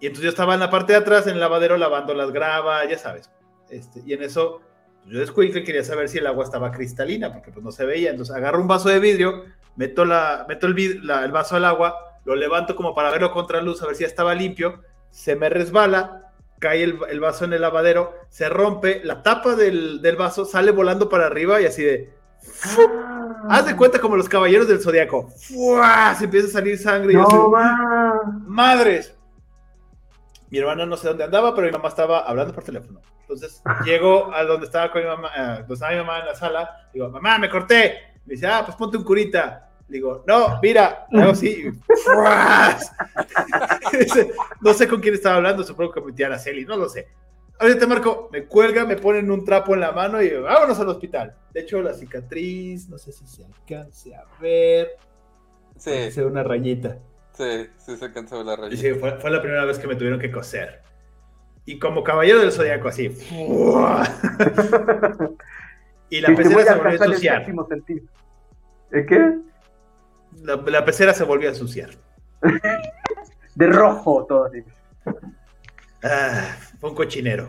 Y entonces yo estaba en la parte de atrás, en el lavadero, lavando las gravas, ya sabes, este, y en eso, pues, yo descubrí que quería saber si el agua estaba cristalina, porque pues no se veía. Entonces agarro un vaso de vidrio, meto, la, meto el, el vaso al agua, lo levanto como para verlo contra luz, a ver si ya estaba limpio, se me resbala, cae el, vaso en el lavadero, se rompe, la tapa del, vaso sale volando para arriba y así de... Haz de cuenta como los caballeros del zodiaco. Se empieza a salir sangre. y yo Madres. Mi hermana no sé dónde andaba, pero mi mamá estaba hablando por teléfono. Entonces llego a donde estaba con mi mamá, eh, donde estaba mi mamá en la sala, digo, mamá, me corté. Me dice, ah, pues ponte un curita. Digo, no, mira, algo así. <laughs> no sé con quién estaba hablando, supongo que mi tía Araceli, no lo sé. Ahorita Marco me cuelga, me ponen un trapo en la mano y vámonos al hospital. De hecho, la cicatriz, no sé si se alcance a ver. Sí. Se una rayita. Sí, sí se alcanzó la rayita. Sí, fue, fue la primera vez que me tuvieron que coser y como caballero del zodiaco, así. <laughs> y la pecera se volvió a ensuciar. ¿El qué? La, pecera se volvió a ensuciar. de rojo todo así. Ah, fue un cochinero.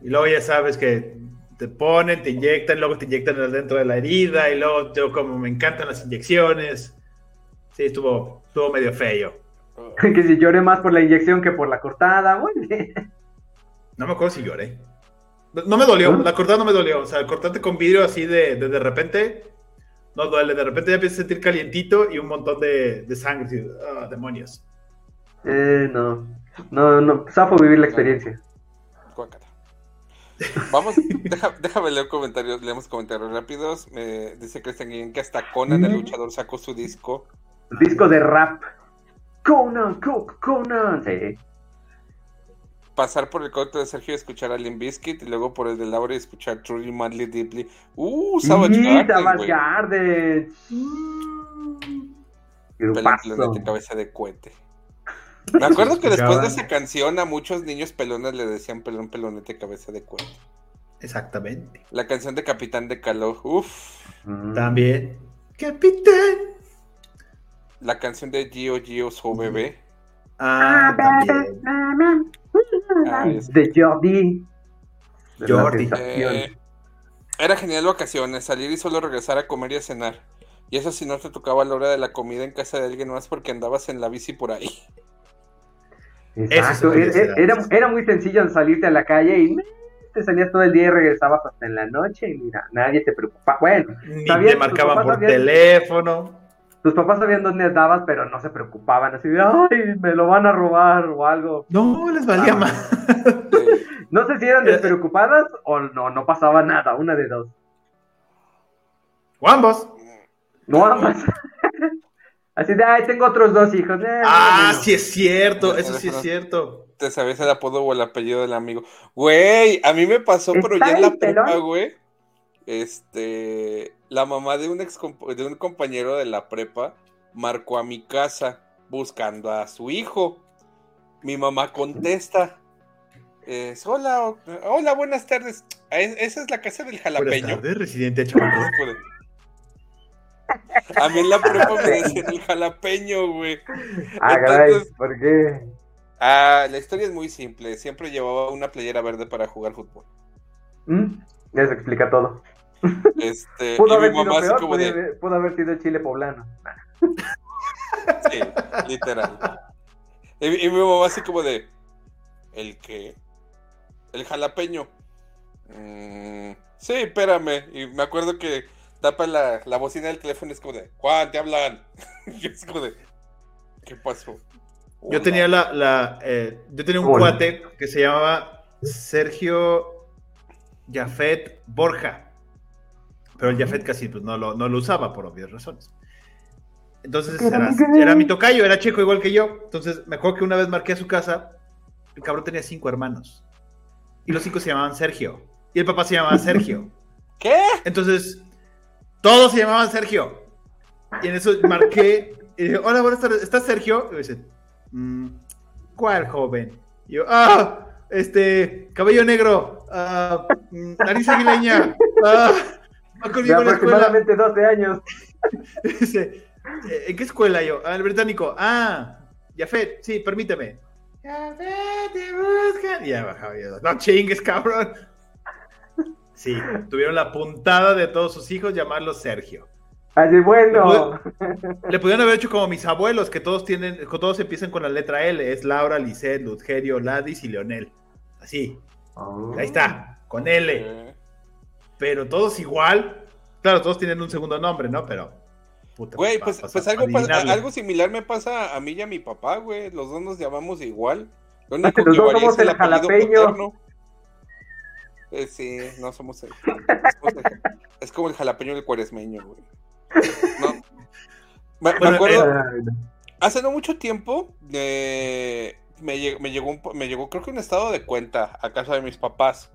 Y luego ya sabes que te ponen, te inyectan, luego te inyectan dentro de la herida, y luego yo como me encantan las inyecciones. Sí, estuvo, estuvo medio feo. <laughs> que si llore más por la inyección que por la cortada, güey. No me acuerdo si lloré. No, me dolió, la cortada no me dolió. O sea, cortarte con vidrio así de, de, repente, no duele. De repente ya empiezas a sentir calientito y un montón de, de sangre. Oh, demonios. Eh, no. No, no. Safo vivir la experiencia. Vamos, <laughs> deja, déjame leer comentarios, leemos comentarios rápidos. Me dice Christian Guillén que hasta Conan el luchador sacó su disco. Disco de rap. Conan, Cook, Conan. Sí. Pasar por el corte de Sergio y escuchar a Limp Bizkit y luego por el de Laura y escuchar Truly Madly Deeply. Uh, Savage Sí, Garden, Savage. Garden. Pelón pelonete, cabeza de cohete. Me acuerdo que después de esa canción a muchos niños pelones le decían pelón pelonete cabeza de cohete. Exactamente. La canción de Capitán de Calor, uff. Mm. También. Capitán. La canción de Gio Gio So Bebé. Ah, también. Ah, es- De Jordi. De Jordi. Eh, era genial vacaciones, salir y solo regresar a comer y a cenar. Y eso si no te tocaba la hora de la comida en casa de alguien más porque andabas en la bici por ahí. Exacto. Eso Era, era, era muy sencillo salirte a la calle y te salías todo el día y regresabas hasta en la noche y mira, nadie te preocupa. Bueno, Ni te marcaban por teléfono. Tus papás sabían dónde andabas, pero no se preocupaban. Así de, ay, me lo van a robar o algo. No, les valía Ah. más. <laughs> No sé si eran Eh. despreocupadas o no, no pasaba nada, una de dos. O ambos. No ambas. <laughs> Así de, ay, tengo otros dos hijos. eh, Ah, sí es cierto. Eso sí es cierto. te sabías el apodo o el apellido del amigo. Güey, a mí me pasó, pero ya en la ¿Está el pelón? prepa, güey. Este, la mamá de un ex de un compañero de la prepa marcó a mi casa buscando a su hijo. Mi mamá contesta. es, hola, hola, buenas tardes. "Ah, es- Esa es la casa del Buenas jalapeño. tardes, residente. A mí en la prepa me decían el jalapeño, güey. Ah, Entonces- ¿por qué? Ah, la historia es muy simple. Siempre llevaba una playera verde para jugar fútbol. ¿Mm? Ya se explica todo. Este, <laughs> Pudo y haber mi sido mamá así peor, como pudo, de, haber, pudo haber sido chile poblano. <laughs> sí, literal. Y, y mi mamá así como de, ¿el qué? El jalapeño. "Mm, sí, espérame. Y me acuerdo que tapa la, la bocina del teléfono y es como de, Juan, te hablan. <laughs> y es como de, ¿qué pasó? Yo tenía la, la, eh, yo tenía un Hola. cuate que se llamaba Sergio Jafet Borja. Pero el Jafet casi pues, no, lo, no lo usaba por obvias razones. Entonces era, era mi tocayo, era chico igual que yo. Entonces me acuerdo que una vez marqué a su casa. El cabrón tenía cinco hermanos. Y los cinco se llamaban Sergio. Y el papá se llamaba Sergio. <laughs> ¿Qué? Entonces, todos se llamaban Sergio. Y en eso marqué y dije, hola, buenas tardes, ¿estás Sergio? Y me dice, "Mm, ¿cuál joven? Y yo, ah, este, cabello negro, ah, mm, nariz aguileña, ah, De conmigo a la escuela. aproximadamente 12 años. <laughs> Dice, "Eh, ¿en qué escuela yo? Ah, el británico, ah, Jafet, sí, permíteme. Jafet, te buscan. Ya bajaba yo, no chingues, cabrón. Sí, tuvieron la puntada de todos sus hijos llamarlos Sergio. Así bueno. Le pudieron haber hecho como mis abuelos, que todos tienen, que todos empiezan con la letra L. Es Laura, Lisette, Ludgerio, Ladis y Leonel. Así, Oh. ahí está, con L. Pero todos igual. Claro, todos tienen un segundo nombre, ¿no? Pero. puta, Güey, pues, pues algo, pa pas- adivinarle. algo similar me pasa a mí y a mi papá, güey. Los dos nos llamamos igual. Lo único que que los dos somos es el jalapeño. Eh, sí, no somos el, somos el- Es como el jalapeño del cuaresmeño, güey. No. Me, acuerdo, eh, hace no mucho tiempo eh, me, llegó, me, llegó un po- me llegó creo que un estado de cuenta a casa de mis papás.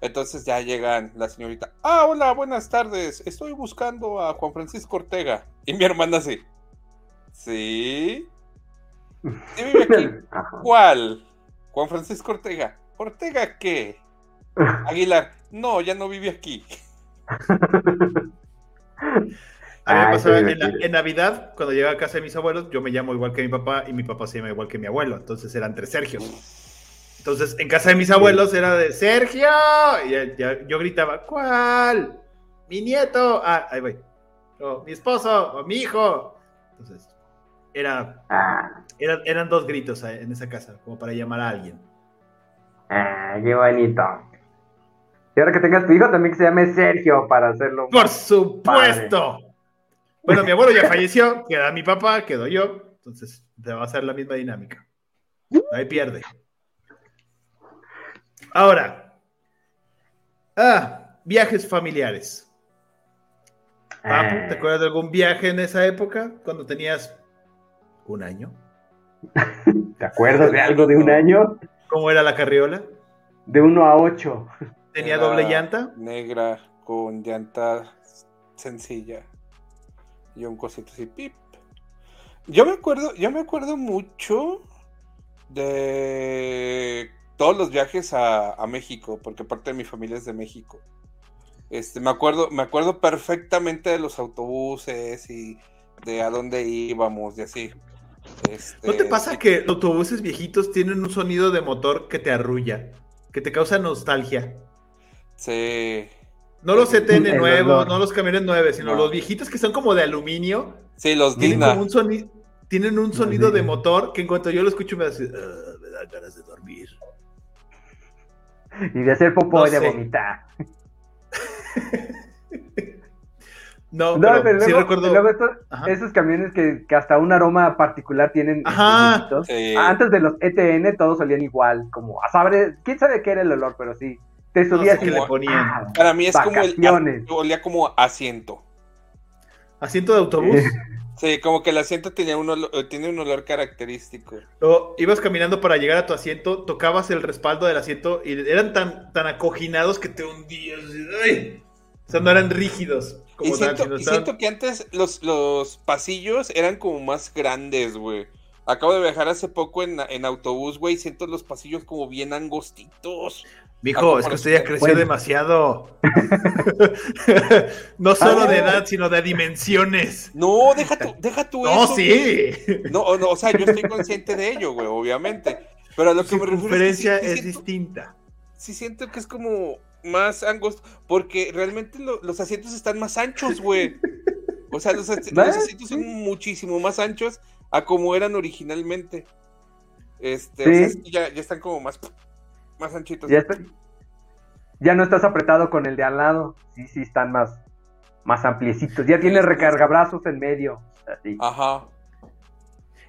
Entonces ya llegan la señorita. Ah, hola, buenas tardes. Estoy buscando a Juan Francisco Ortega. Y mi hermana así. ¿Sí? ¿Sí vive aquí? <laughs> ¿Cuál? Juan Francisco Ortega. ¿Ortega qué? <laughs> Aguilar. No, ya no vive aquí. <laughs> A mí me pasaba en, la- en Navidad, cuando llegaba a casa de mis abuelos, yo me llamo igual que mi papá y mi papá se llama igual que mi abuelo. Entonces eran tres Sergios. Entonces, en casa de mis abuelos era de Sergio. Y ya- ya- yo gritaba, ¿cuál? Mi nieto. Ah, ahí voy. O mi esposo, o mi hijo. Entonces, era, Ah, eran, eran dos gritos eh, en esa casa, como para llamar a alguien. ah, qué bonito. Y ahora que tengas tu hijo, también que se llame Sergio para hacerlo. ¡Por supuesto! Bueno, mi abuelo ya <laughs> falleció, queda mi papá, quedó yo. Entonces, se va a hacer la misma dinámica. Ahí pierde. Ahora, Ah, viajes familiares. Papu, ¿te Eh, acuerdas de algún viaje en esa época? Cuando tenías un año. <laughs> ¿Te acuerdas de algo de un año? ¿Cómo era la carriola? De 1 a 8. ¿Tenía Era doble llanta? Negra, con llanta sencilla. Y un cosito así, pip. Yo me acuerdo, yo me acuerdo mucho de todos los viajes a, a México, porque parte de mi familia es de México. Este, me acuerdo, me acuerdo perfectamente de los autobuses y de a dónde íbamos y así. Este, ¿No te pasa que los autobuses viejitos tienen un sonido de motor que te arrulla? Que te causa nostalgia. Sí. No los CTN El nuevos, no los camiones nuevos, sino No. los viejitos que son como de aluminio. Sí, los Tienen Dina. como un sonido. Tienen un sonido de motor que en cuanto yo lo escucho me hace. "Ah, me da ganas de dormir. <laughs> Y de hacer popó No y de sé. vomitar. <laughs> No, No, pero, pero sí luego, recuerdo. luego estos- esos camiones que, que hasta un aroma particular tienen. Ajá. Sí. Antes de los ETN todos olían igual, como a saber, quién sabe qué era el olor, pero sí. Te No subías sé y qué le ponían. ah, Para mí es como el olía como asiento. Asiento de autobús. <laughs> Sí, como que el asiento tenía un olor, eh, tiene un olor característico. Luego, ibas caminando para llegar a tu asiento, tocabas el respaldo del asiento y eran tan, tan acoginados que te hundías. O sea, no eran rígidos. Como Y siento, sino y estaban- siento que antes los, los pasillos eran como más grandes, güey. Acabo de viajar hace poco en, en autobús, güey, y siento los pasillos como bien angostitos. Mijo, Ah, es que usted ya creció Bueno. demasiado. <laughs> no solo Ah. de edad, sino de dimensiones. No, deja tú, deja tú No, eso. sí. No, no, o sea, yo estoy consciente de ello, güey, obviamente. Pero a lo que me refiero es que sí- es siento- distinta. sí siento que es como más angosto, porque realmente lo- los asientos están más anchos, güey. O sea, los, asientos son muchísimo más anchos a como eran originalmente. Este, Sí. o sea, ya, ya están como más, más anchitos. ya, está- ya no estás apretado con el de al lado. Sí, sí, están más, más ampliecitos. Ya tienes recargabrazos en medio. Así. Ajá,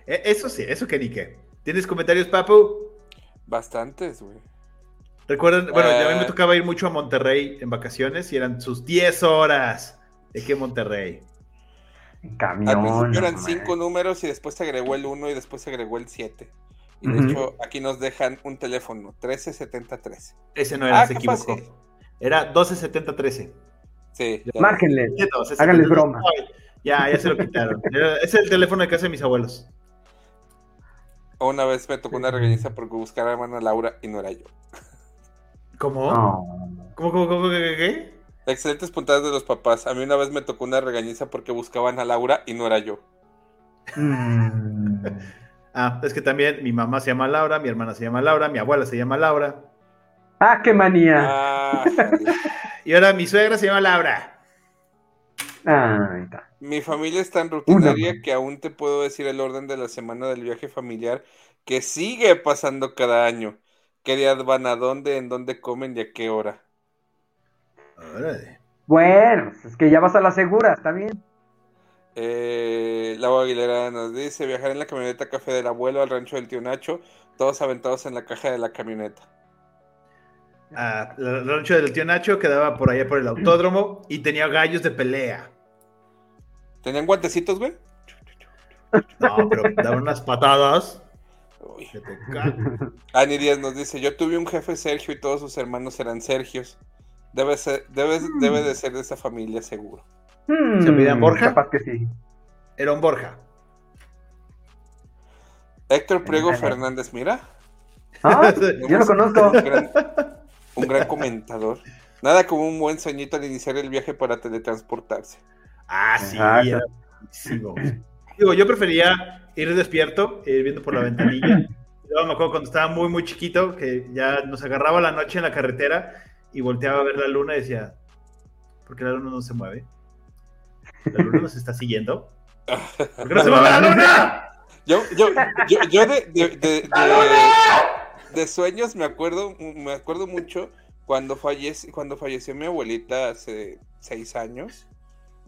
Eh, Eso sí, eso que ni qué. ¿Tienes comentarios, Papu? bastantes, güey. Recuerden, bueno, a mí me Eh. tocaba ir mucho a Monterrey en vacaciones y eran sus 10 horas de que Monterrey. En Al camión. principio eran no cinco números y después se agregó el 1 y después se agregó el 7. Y de hecho, aquí nos dejan un teléfono, 137013. Ese no era, Ah, se equivocó. sí. Era 127013. Sí, ya. Márquenle. Sí, 127013. Háganles broma. Ya, ya se lo quitaron. <laughs> Es el teléfono de casa de mis abuelos. Una vez me tocó una regañiza porque buscaban a Laura y no era yo. ¿Cómo? No. ¿Cómo, cómo, cómo, qué, qué, qué? Excelentes puntadas de los papás. A mí una vez me tocó una regañiza porque buscaban a Laura y no era yo. Mm. Ah, es que también mi mamá se llama Laura, mi hermana se llama Laura, mi abuela se llama Laura. Ah, qué manía. Ah. <laughs> Y ahora mi suegra se llama Laura. Ah, ahí está. Mi familia es tan rutinaria Una. que aún te puedo decir el orden de la semana del viaje familiar que sigue pasando cada año. ¿Qué días van a dónde, en dónde comen y a qué hora? Órale. Bueno, pues es que ya vas a la segura, está bien. Eh, Lau Aguilera nos dice viajar en la camioneta café del abuelo al rancho del tío Nacho, todos aventados en la caja de la camioneta. Ah, el rancho del tío Nacho quedaba por allá por el autódromo y tenía gallos de pelea. ¿Tenían guantecitos, güey? No, pero daban unas patadas. Uy. que te ca- Ani Díaz nos dice, yo tuve un jefe Sergio y todos sus hermanos eran Sergios. Debe, ser, debe, debe de ser de esa familia seguro. Hmm, ¿Se apellidan Borja? Capaz que sí. Era un Borja. Héctor Priego. Fernández, mira. Ah, <laughs> yo lo conozco. Un gran, un gran comentador. Nada como un buen sueñito al iniciar el viaje para teletransportarse. Ah, sí, era. Digo, yo prefería ir despierto, ir viendo por la ventanilla. Yo me acuerdo cuando estaba muy, muy chiquito, que ya nos agarraba la noche en la carretera y volteaba a ver la luna y decía, ¿por qué la luna no se mueve? ¿La luna nos está siguiendo? <laughs> ¿Por qué no se mueve la luna? Yo, yo, yo, yo de, de, de, de- de sueños me acuerdo, me acuerdo mucho cuando fallece, cuando falleció mi abuelita hace seis años.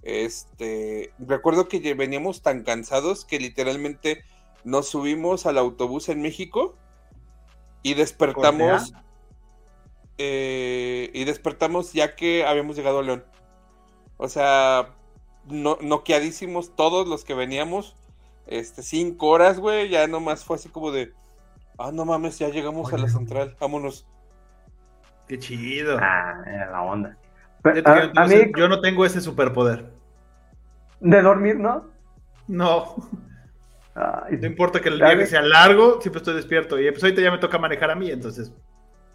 Este, recuerdo que veníamos tan cansados que literalmente nos subimos al autobús en México y despertamos. eh, y despertamos ya que habíamos llegado a León. O sea, no, noqueadísimos todos los que veníamos. Este, cinco horas, güey, ya nomás fue así como de, ah, no mames, ya llegamos a la central, vámonos. Qué chido. Ah, era la onda. Pero, que a, yo, no a sé- mí, yo no tengo ese superpoder. de dormir, ¿no? No, Ay, no importa que el viaje sea largo, siempre estoy despierto. Y pues ahorita ya me toca manejar a mí, entonces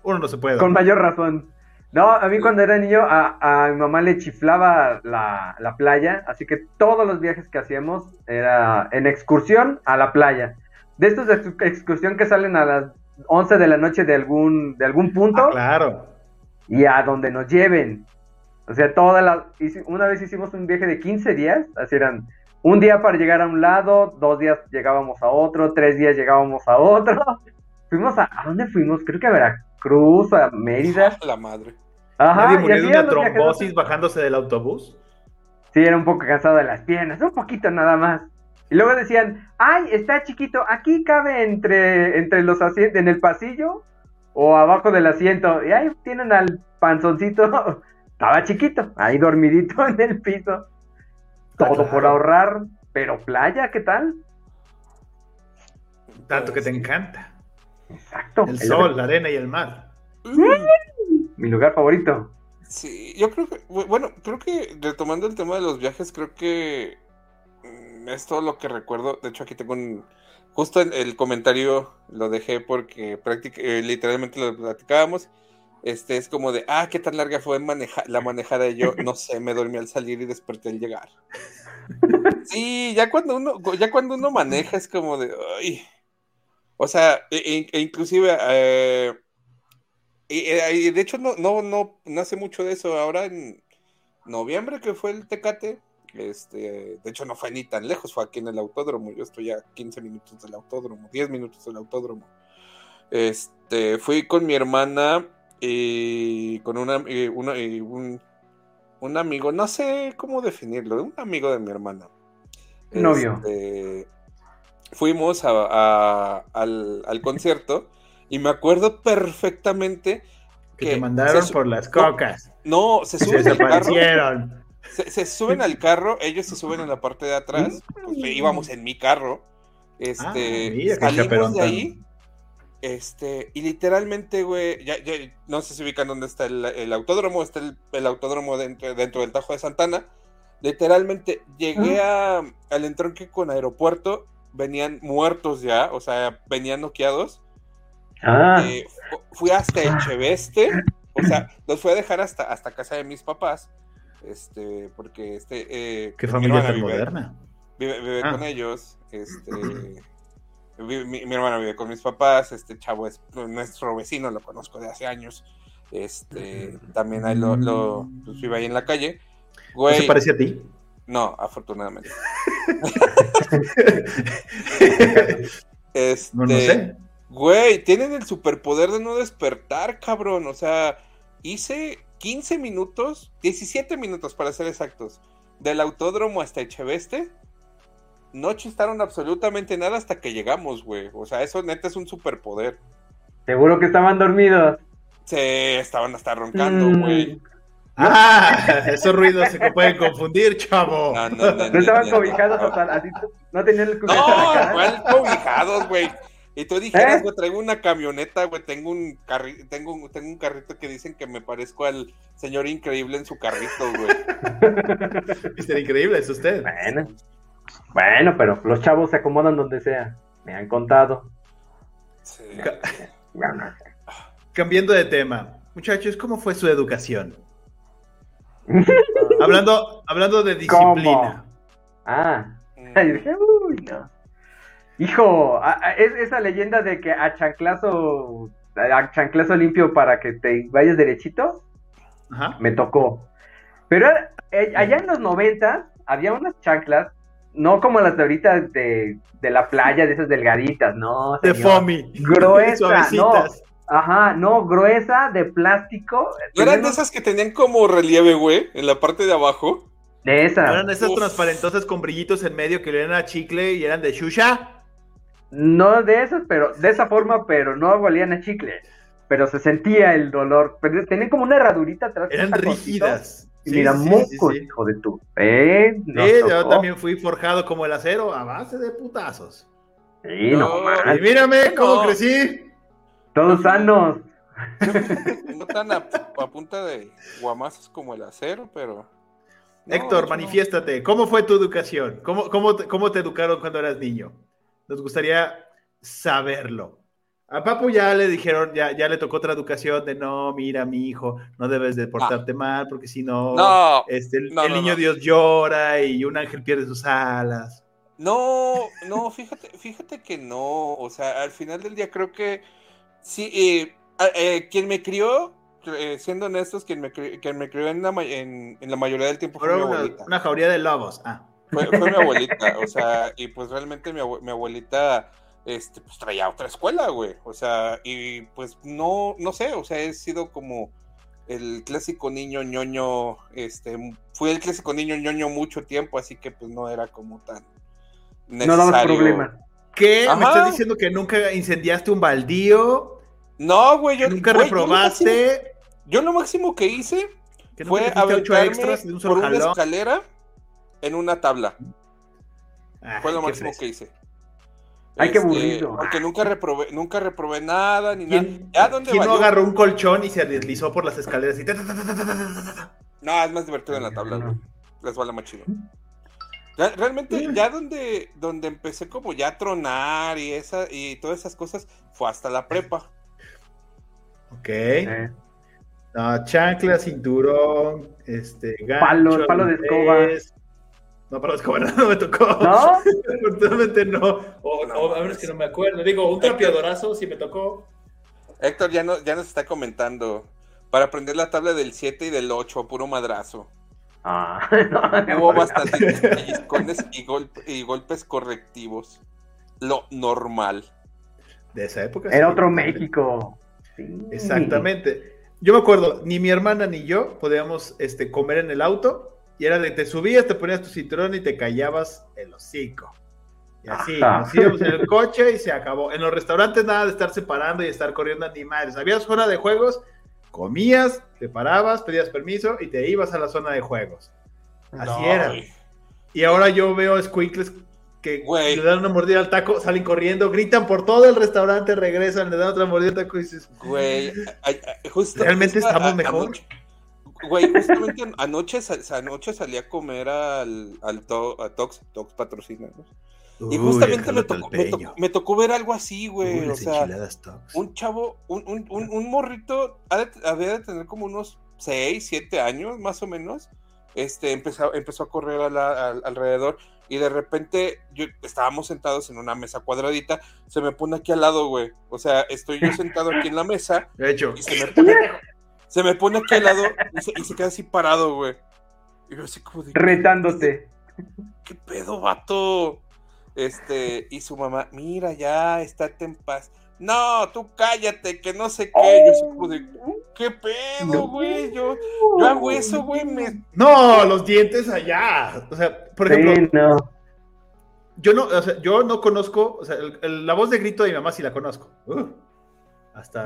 uno no se puede. Con mayor razón. No, a mí cuando era niño, a, a mi mamá le chiflaba la, la playa, así que todos los viajes que hacíamos era en excursión a la playa. De estos de ex- excursión que salen a las 11 de la noche de algún, de algún punto Ah, claro. y a donde nos lleven. O sea, toda la, una vez hicimos un viaje de 15 días, así eran un día para llegar a un lado, dos días llegábamos a otro, tres días llegábamos a otro. <laughs> Fuimos a, ¿a dónde fuimos? Creo que a Veracruz, a Mérida. La madre. Ajá, Nadie y murió de una trombosis bajándose del autobús. Sí, era un poco cansado de las piernas, un poquito nada más. Y luego decían, ay, está chiquito, aquí cabe entre, entre los asientos, en el pasillo o abajo del asiento. Y ahí tienen al panzoncito, <laughs> estaba chiquito, ahí dormidito <laughs> en el piso. Todo claro. por ahorrar, pero playa, ¿qué tal? Tanto que te encanta. Exacto. El sol, la arena y el mar. Mi lugar favorito. Sí, yo creo que, bu- bueno, creo que retomando el tema de los viajes, creo que mm, es todo lo que recuerdo. De hecho, aquí tengo un, justo en el comentario lo dejé porque eh, literalmente lo platicábamos. Este es como de, ah, qué tan larga fue maneja la manejada y yo, <laughs> no sé, me dormí al salir y desperté al llegar. Sí, ya cuando uno, ya cuando uno maneja es como de, ay. O sea, e, e- e inclusive, eh, y, eh, de hecho no, no, no, no hace mucho de eso. Ahora en noviembre que fue el Tecate, este, de hecho no fue ni tan lejos, fue aquí en el autódromo. Yo estoy a 15 minutos del autódromo, 10 minutos del autódromo. Este, fui con mi hermana y con una, y una- y un, un amigo, no sé cómo definirlo, un amigo de mi hermana. Novio. Este, fuimos a- a- al, al concierto y me acuerdo perfectamente Que que te mandaron se por las cocas. No, se Se suben al carro, se, se suben al carro, ellos se suben en la parte de atrás, pues, íbamos en mi carro, este, Ah, mira salimos de ahí, este, y literalmente, güey, ya, ya- no sé si ubican dónde está el, el autódromo, está el, el autódromo dentro, dentro del Tajo de Santana, literalmente llegué a, al entronque con aeropuerto, venían muertos ya, o sea, venían noqueados, Ah, eh, fu- fui hasta Echeveste, o sea, los fui a dejar hasta, hasta casa de mis papás, este, porque este... eh, Qué mi familia tan vive- moderna. Vive, vive Ah. con ellos, este... mi, mi hermana vive con mis papás, este chavo es nuestro vecino, lo conozco de hace años, este, también ahí lo, lo pues, vive ahí en la calle. ¿No Güey, se parece a ti? No, afortunadamente. <laughs> Este, No, no sé. Güey, tienen el superpoder de no despertar, cabrón. O sea, hice 15 minutos, 17 minutos para ser exactos, del autódromo hasta Echeveste. No chistaron absolutamente nada hasta que llegamos, güey. O sea, eso neta es un superpoder. seguro que estaban dormidos. Se estaban hasta roncando, Mm. Ah, esos ruidos se pueden confundir, chavo. No, no, no, No estaban no, cobijados no. hasta así, no tenían el No. ¿cuál cobijados, güey? Y tú dijeras, ¿Eh? güey, traigo una camioneta, güey, tengo un carri tengo, un- tengo un carrito que dicen que me parezco al señor increíble en su carrito, güey. <laughs> Sería increíble, es usted. Bueno, bueno, pero los chavos se acomodan donde sea. Me han contado. Sí. Bueno, Cambiando de tema. Muchachos, ¿cómo fue su educación? <laughs> hablando, hablando de disciplina. Ah, Mm. y dije, uy, no. Hijo, a- a- es esa leyenda de que a chanclazo, a chanclazo limpio para que te vayas derechito, Ajá. me tocó. Pero eh, allá en los 90 había unas chanclas, no como las de ahorita de, de la playa, de esas delgaditas, no. De foamy. <laughs> Gruesa, no. Ajá, no, gruesa, de plástico. ¿No eran de esas que tenían como relieve, güey, en la parte de abajo? De esas. Eran esas Uf. transparentosas con brillitos en medio que le eran a chicle y eran de Shusha. No de esas, pero de esa forma, pero no valían a chicle. pero se sentía el dolor. Pero tenían como una herradurita atrás. Eran rígidas. Y mira, moco, hijo de tu. ¿Eh? yo también fui forjado como el acero a base de putazos. Sí, no, Y mírame cómo crecí. Todos sanos. <laughs> No tan a, punta de guamazos como el acero, pero. Héctor, manifiéstate. ¿Cómo fue tu educación? ¿Cómo, cómo, ¿Cómo te educaron cuando eras niño? Nos gustaría saberlo. A Papu ya le dijeron, ya, ya le tocó otra educación de no, mira, mi hijo, no debes de portarte mal, porque si no, este, el, niño Dios llora y un ángel pierde sus alas. No, no, fíjate, fíjate que no. O sea, al final del día creo que sí, eh, eh, quien me crió, eh, siendo honestos, quien me, quien me crió en la, en, la, mayoría del tiempo fue mi abuelita. Una jauría de lobos, ah. Fue, fue mi abuelita, o sea, y pues realmente mi, mi abuelita este, pues traía otra escuela, güey. O sea, y pues no, no sé, o sea, he sido como el clásico niño ñoño, este, fui el clásico niño ñoño mucho tiempo, así que pues no era como tan necesario. No daba problema. ¿Qué? ¿Me estás diciendo que nunca incendiaste un baldío? No, güey, yo nunca reprobaste. Yo lo, máximo, que hice fue aventarme extras de un por una escalera en una tabla. fue lo máximo que hice. Ay, qué aburrido. Este, porque nunca reprobé, nunca reprobé nada, ni nada. ¿quién no agarró un colchón y se deslizó por las escaleras y... No, es más divertido en la tabla, Les vale más chido. Realmente, ya donde, donde empecé como ya a tronar y esa, y todas esas cosas, fue hasta la prepa. Ok. No, chancla, cinturón, este, gancho, palo, palo de escoba. No, para los no me tocó. ¿No? <laughs> Afortunadamente no. O, a ver, es que no me acuerdo. Digo, un trapeadorazo sí me tocó. Héctor ya, no, ya nos está comentando. Para aprender la tabla del 7 y del 8, puro madrazo. Ah, <laughs> no, Hubo bastantes y, y golpes correctivos. Lo normal. De esa época. Era otro México. Exactamente. Yo me acuerdo, ni mi hermana ni yo podíamos este, comer en el auto y era de te subías, te ponías tu cinturón y te callabas el hocico. Y así, nos íbamos en el coche y se acabó. En los restaurantes nada de estar separando y estar corriendo animales. Había zona de juegos, comías, te parabas, pedías permiso y te ibas a la zona de juegos. Así era. Y ahora yo veo squinkles que le dan una mordida al taco, salen corriendo, gritan por todo el restaurante, regresan, le dan otra mordida al taco y dices, güey, realmente estamos mejor. Güey, justamente anoche, anoche salí a comer al, al a Tox, Tox patrocina, y justamente me tocó, me, tocó, ver algo así, güey. o sea, un chavo, un, un, un, morrito, había de tener como unos 6, 7 años, más o menos. Este, empezó, empezó a correr alrededor y de repente yo, estábamos sentados en una mesa cuadradita, se me pone aquí al lado, güey. O sea, estoy yo sentado aquí en la mesa. De hecho. Y se me pone, se me pone aquí al lado y se, queda así parado, güey. Y yo así como de, Retándote. ¿Qué pedo, vato? Este, y su mamá, mira, ya, estate en paz. No, tú cállate, que no sé qué. Yo de, ¿qué pedo, güey? Yo, yo hago eso, güey. Me... No, los dientes allá. O sea, por ejemplo. no. Yo no, o sea, yo no conozco, o sea, la voz de grito de mi mamá sí la conozco. Uh, hasta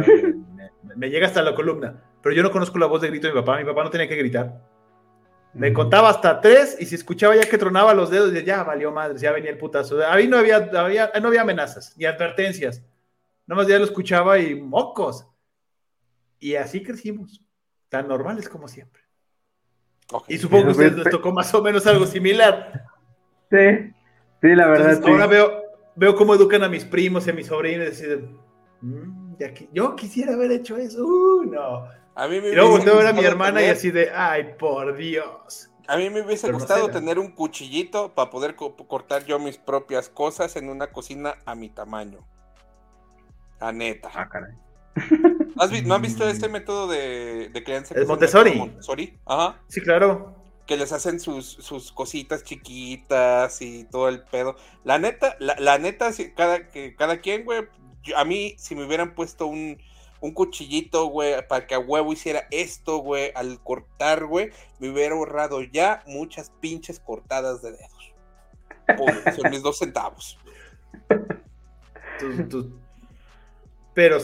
me llega hasta la columna pero yo no conozco la voz de grito de mi papá. Mi papá no tenía que gritar. Me contaba hasta tres y si escuchaba ya que tronaba los dedos, ya valió madre, ya venía el putazo. Ahí no había, no había amenazas ni advertencias. Nomás ya lo escuchaba y mocos. Y así crecimos, tan normales como siempre. Y supongo que a ustedes les tocó más o menos algo similar. Sí, sí, la verdad. Ahora veo, veo cómo educan a mis primos y a mis sobrinos y deciden, mm, yo quisiera haber hecho eso. Uh, no. A mí me y luego volteo a ver a mi hermana y así de, ay, por Dios. A mí me hubiese gustado tener un cuchillito para poder cortar yo mis propias cosas en una cocina a mi tamaño. La neta. Ah, caray. <laughs> ¿No has visto este método de, de crianza? El Montessori. Montessori, ajá. Sí, claro. Que les hacen sus, sus cositas chiquitas y todo el pedo. La neta, la, la neta, cada, que, cada quien, güey, a mí, si me hubieran puesto un, un cuchillito, güey, para que a huevo hiciera esto, güey, al cortar, güey, me hubiera ahorrado ya muchas pinches cortadas de dedos. <laughs> son mis dos centavos. Pero,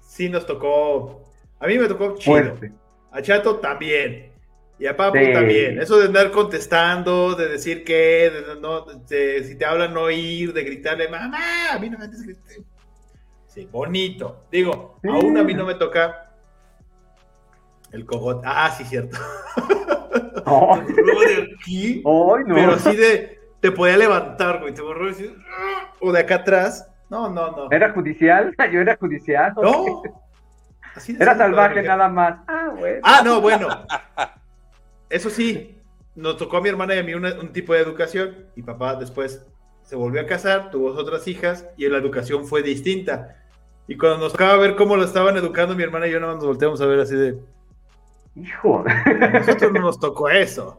sí nos tocó. A mí me tocó chido. Fuerte. A Chato también. Y a Papu Sí. también. Eso de andar contestando, de decir qué, de, no, de- si te hablan no ir, de gritarle, mamá, a mí no me andes gritando. Sí, bonito. Digo, Sí. aún a mí no me toca el cogote. Ah, sí, cierto. <laughs> De aquí, ay, no. pero así de, te podía levantar, güey. Te borró ¡ah! o de acá atrás. No, no, no. ¿Era judicial? <laughs> Yo era judicial. No. <laughs> Así Era salvaje nada más. Ah, bueno. Ah, no, bueno. Eso sí, nos tocó a mi hermana y a mí una- un tipo de educación y papá después se volvió a casar, tuvo otras hijas y la educación fue distinta. Y cuando nos tocaba ver cómo lo estaban educando mi hermana y yo nada más nos volteamos a ver así de, Hijo, a nosotros no nos tocó eso.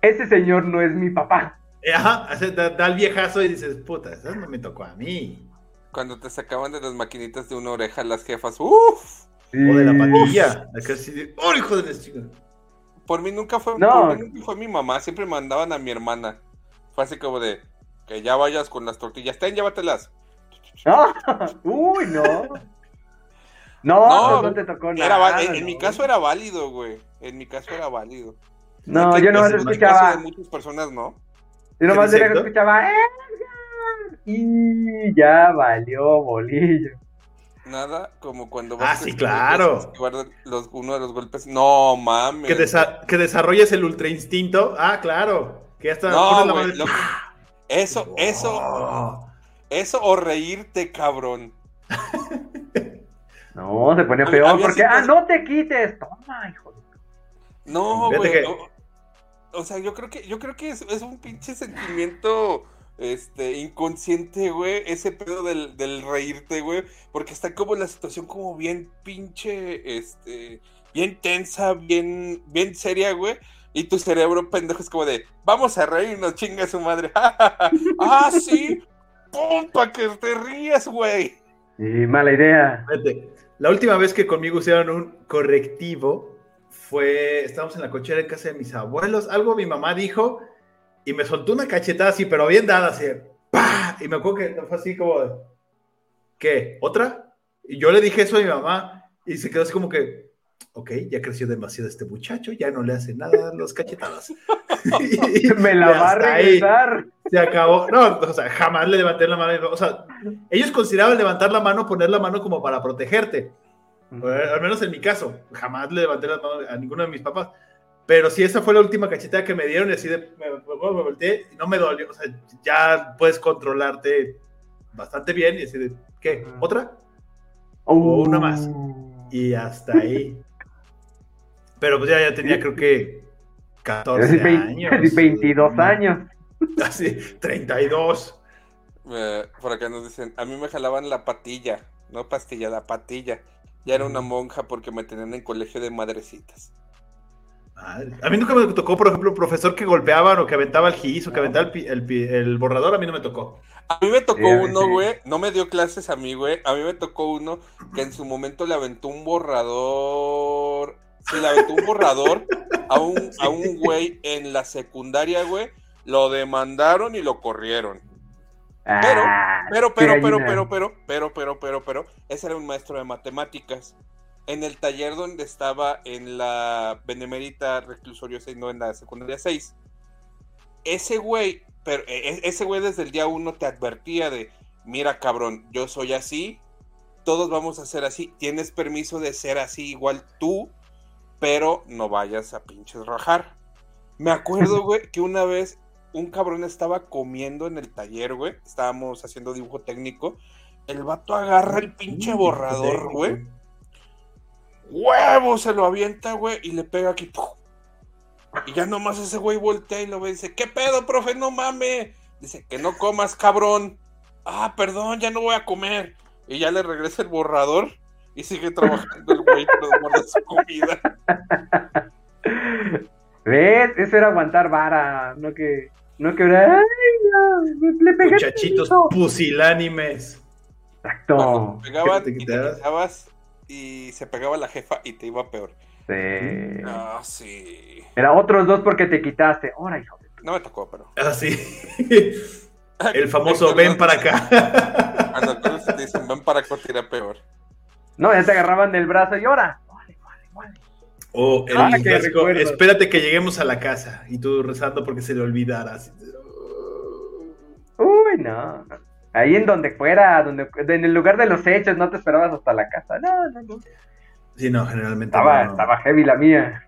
ese señor no es mi papá. Eh, Ajá, da, da el viejazo y dices, puta, eso no me tocó a mí. Cuando te sacaban de las maquinitas de una oreja las jefas, uff. O de la Sí. patilla. De, ¡Oh, hijo de la! Por mí nunca fue, No. por mí nunca fue mi mamá, siempre mandaban a mi hermana. Fue así como de que ya vayas con las tortillas, ten, llévatelas. <laughs> No, uy, no. No, No, pues no te tocó nada. en, en no. mi caso era válido, güey. En mi caso era válido. No, yo nomás en el caso escuchaba. de muchas personas no. Yo nomás ¿Qué de dice lejos escuchaba. "Edgar", Y ya valió bolillo. Nada como cuando Ah, a sí, claro. los, uno de los golpes. No mames. Que, desa- que desarrolles el ultra instinto. Ah, claro. Que ya está. No, pones la lo Eso, eso, Oh. eso o reírte, cabrón. <laughs> No, se pone Había- peor había porque. Ah, no te quites. Toma, hijo. de- No, güey. que- O, o sea, yo creo que, yo creo que es, es un pinche sentimiento este, inconsciente, güey. Ese pedo del, del reírte, güey. Porque está como la situación como bien pinche, este, bien tensa, bien, bien seria, güey. Y tu cerebro pendejo es como de, vamos a reírnos, chinga su madre. <laughs> ah, sí. ¡Pum! Para que te rías, güey. Sí, mala idea. La última vez que conmigo hicieron un correctivo fue, estábamos en la cochera en casa de mis abuelos, algo mi mamá dijo y me soltó una cachetada así, pero bien dada, así, ¡pah! Y me acuerdo que fue así como, de, ¿qué? ¿Otra? Y yo le dije eso a mi mamá y se quedó así como que, ok, ya creció demasiado este muchacho, ya no le hace nada a los cachetadas. <laughs> <laughs> Y- Me la y va a regresar. se acabó. No, o sea, jamás le levanté la mano. O sea, ellos consideraban levantar la mano, poner la mano como para protegerte. Eh, Al menos en mi caso, jamás le levanté la mano a ninguno de mis papás. Pero sí, esa fue la última cachetada que me dieron y así de, me, me- me volteé y no me dolió. O sea, ya puedes controlarte bastante bien y así de, ¿qué? ¿Otra? Uh. O una más. Y hasta ahí. Pero pues ya, ya tenía creo que 14 Vein- años. 22 años. <laughs> Así, 32. Eh, por acá nos dicen, a mí me jalaban la patilla, no pastilla, la patilla. Ya era una monja porque me tenían en colegio de madrecitas. Madre. A mí nunca me tocó, por ejemplo, un profesor que golpeaban o que aventaba el gis o que aventaba el, el borrador. A mí no me tocó. A mí me tocó Sí, uno, sí. güey, no me dio clases a mí, güey. A mí me tocó uno que en su momento le aventó un borrador. Sí, le aventó un borrador a un, <laughs> a un güey en la secundaria, güey. Lo demandaron y lo corrieron. Ah, Pero, qué pero, pero, gallina. pero, pero, pero, pero, pero, pero, ese era un maestro de matemáticas. En el taller donde estaba en la Benemérita Reclusorio 6, no, en la secundaria 6. Ese güey, pero e- e- ese güey desde el día uno te advertía de, mira cabrón, yo soy así, todos vamos a ser así, tienes permiso de ser así igual tú, pero no vayas a pinches rajar. Me acuerdo, <laughs> güey, que una vez un cabrón estaba comiendo en el taller, güey. Estábamos haciendo dibujo técnico. El vato agarra el pinche borrador, güey. Huevo, se lo avienta, güey, y le pega aquí. ¡pum! Y ya nomás ese güey voltea y lo ve y dice, ¿qué pedo, profe? No mames. Dice, que no comas, cabrón. Ah, perdón, ya no voy a comer. Y ya le regresa el borrador <laughs> y sigue trabajando el güey, pero guarda su comida. <laughs> ¿Ves? Eso era aguantar vara, no que. No que. ¡Ay, no! me- Le pegué. Muchachitos pusilánimes. Exacto. Cuando te pegaban ¿Qué te y te se pegaba la jefa y te iba peor. Sí. Ah, sí. Era otros dos porque te quitaste. Ahora, hijo de. No me tocó, pero. Así. <laughs> El famoso ven para acá. Cuando todos te dicen ven para acá, tira peor. No, ya te agarraban del brazo y ahora. Vale, vale, vale. O el Ah, qué clásico, espérate que lleguemos a la casa y tú rezando porque se le olvidara. Uy, no. Ahí en donde fuera, donde, en el lugar de los hechos, no te esperabas hasta la casa. No, no, no. Sí, no, generalmente Estaba, no. estaba heavy la mía.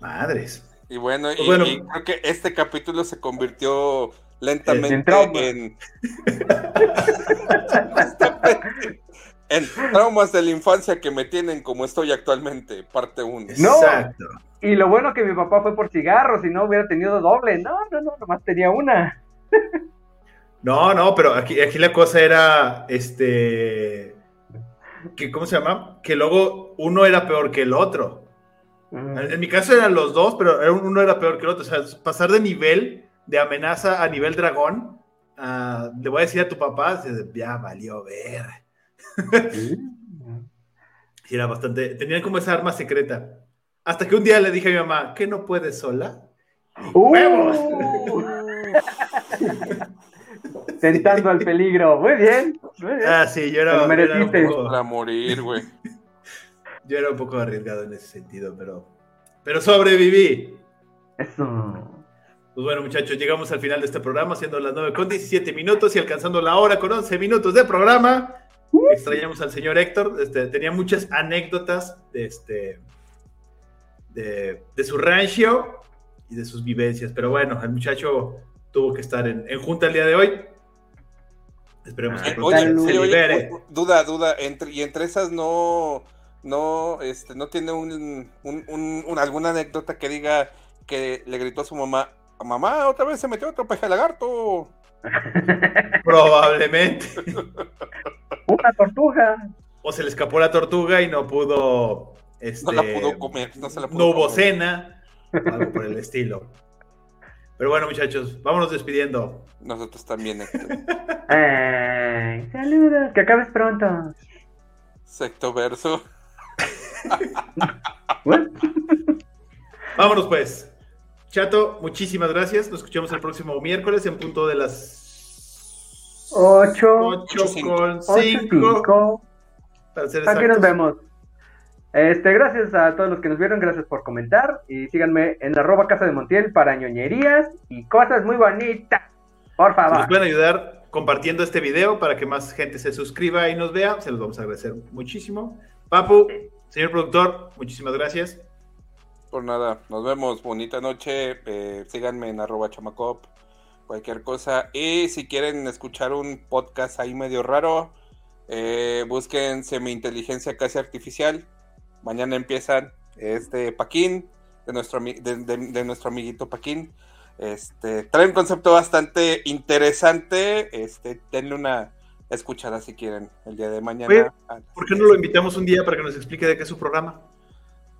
Madres. Y bueno, y, bueno. y creo que este capítulo se convirtió lentamente En <laughs> <laughs> en, en traumas de la infancia que me tienen como estoy actualmente, parte 1. No. Exacto. Y lo bueno que mi papá fue por cigarros, si no hubiera tenido doble. No, no, no, nomás tenía una. No, no, pero aquí, aquí la cosa era, este, que, ¿cómo se llama? Que luego uno era peor que el otro. En, en mi caso eran los dos, pero era- uno era peor que el otro. O sea, pasar de nivel de amenaza a nivel dragón, a- le voy a decir a tu papá, ya valió ver. Sí, era bastante, tenían como esa arma secreta. Hasta que un día le dije a mi mamá, ¿qué no puedes sola? ¡Uh! ¡Huevos! <laughs> Tentando al peligro. Muy bien. Muy bien. Ah, sí, yo era, Te lo yo era un mereciste. poco- Para morir, güey. <laughs> Yo era un poco arriesgado en ese sentido, pero, pero sobreviví. Eso. Pues bueno, muchachos, llegamos al final de este programa, siendo las 9 con 17 minutos y alcanzando la hora con 11 minutos de programa. Extrañamos al señor Héctor, este, tenía muchas anécdotas de, este, de, de su rancho y de sus vivencias, pero bueno, el muchacho tuvo que estar en, en junta el día de hoy. Esperemos que Eh, pronto Oye, se oye, libere. duda, duda, entre, y entre esas no, no, este, no tiene un, un- un- un- alguna anécdota que diga que le gritó a su mamá, mamá, otra vez se metió otro peje lagarto. <laughs> Probablemente. Una tortuga. O se le escapó la tortuga y no pudo. Este, No la pudo comer, no se la pudo No hubo comer. cena, algo por el estilo. Pero bueno, muchachos, vámonos despidiendo. Nosotros también, Héctor. <laughs> Ay, saludos. Que acabes pronto. Secto verso. <laughs> Vámonos pues. Chato, muchísimas gracias. Nos escuchamos el próximo miércoles en punto de las Ocho. 8 con Ocho, 5. cinco. Para ser Aquí nos vemos. Este, gracias a todos los que nos vieron, gracias por comentar y síganme en arroba casa de Montiel para ñoñerías y cosas muy bonitas. Por favor. nos pueden ayudar compartiendo este video para que más gente se suscriba y nos vea, se los vamos a agradecer muchísimo. Papu, señor productor, muchísimas gracias. Por nada, nos vemos, bonita noche, eh, síganme en arroba chamacop, cualquier cosa. Y si quieren escuchar un podcast ahí medio raro, eh, busquen semi-inteligencia casi artificial. Mañana empiezan este Paquín, de nuestro, de, de- de nuestro amiguito Paquín. Este, trae un concepto bastante interesante. Este, denle una escuchada si quieren el día de mañana. Oye, ¿Por qué no lo invitamos un día para que nos explique de qué es su programa?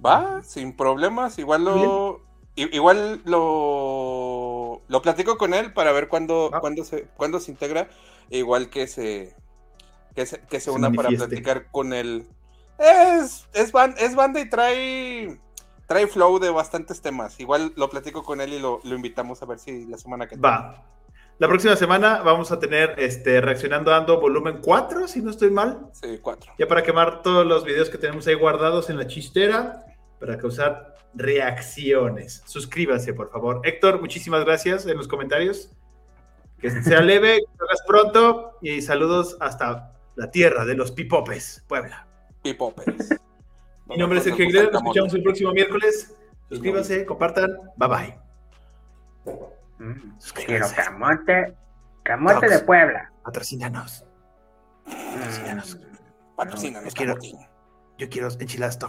Va, sin problemas. Igual lo. Igual lo. Lo platico con él para ver cuándo, Va. cuándo, se, cuándo se integra. Igual que se. Que se, que se Se una para platicar con él. Es, es, ban- es banda y trae. Trae flow de bastantes temas. Igual lo platico con él y lo, lo invitamos a ver si la semana que Va. La próxima semana vamos a tener este reaccionando ando volumen 4, si no estoy mal. Sí, cuatro. Ya para quemar todos los videos que tenemos ahí guardados en la chistera para causar reacciones. Suscríbanse, por favor. Héctor, muchísimas gracias en los comentarios. Que sea <laughs> leve, que lo hagas pronto y saludos hasta la tierra de los pipopes, Puebla. Pipo Pérez. Mi nombre es Sergio Aguilera, nos escuchamos el próximo miércoles. Suscríbanse, compartan, bye bye. Mm, Quiero Suscríbanse, camote. Camote Tox. de Puebla. patrocínanos. Mm. Patrocínanos, Quiero- Camotín. Yo quiero enchiladas tox.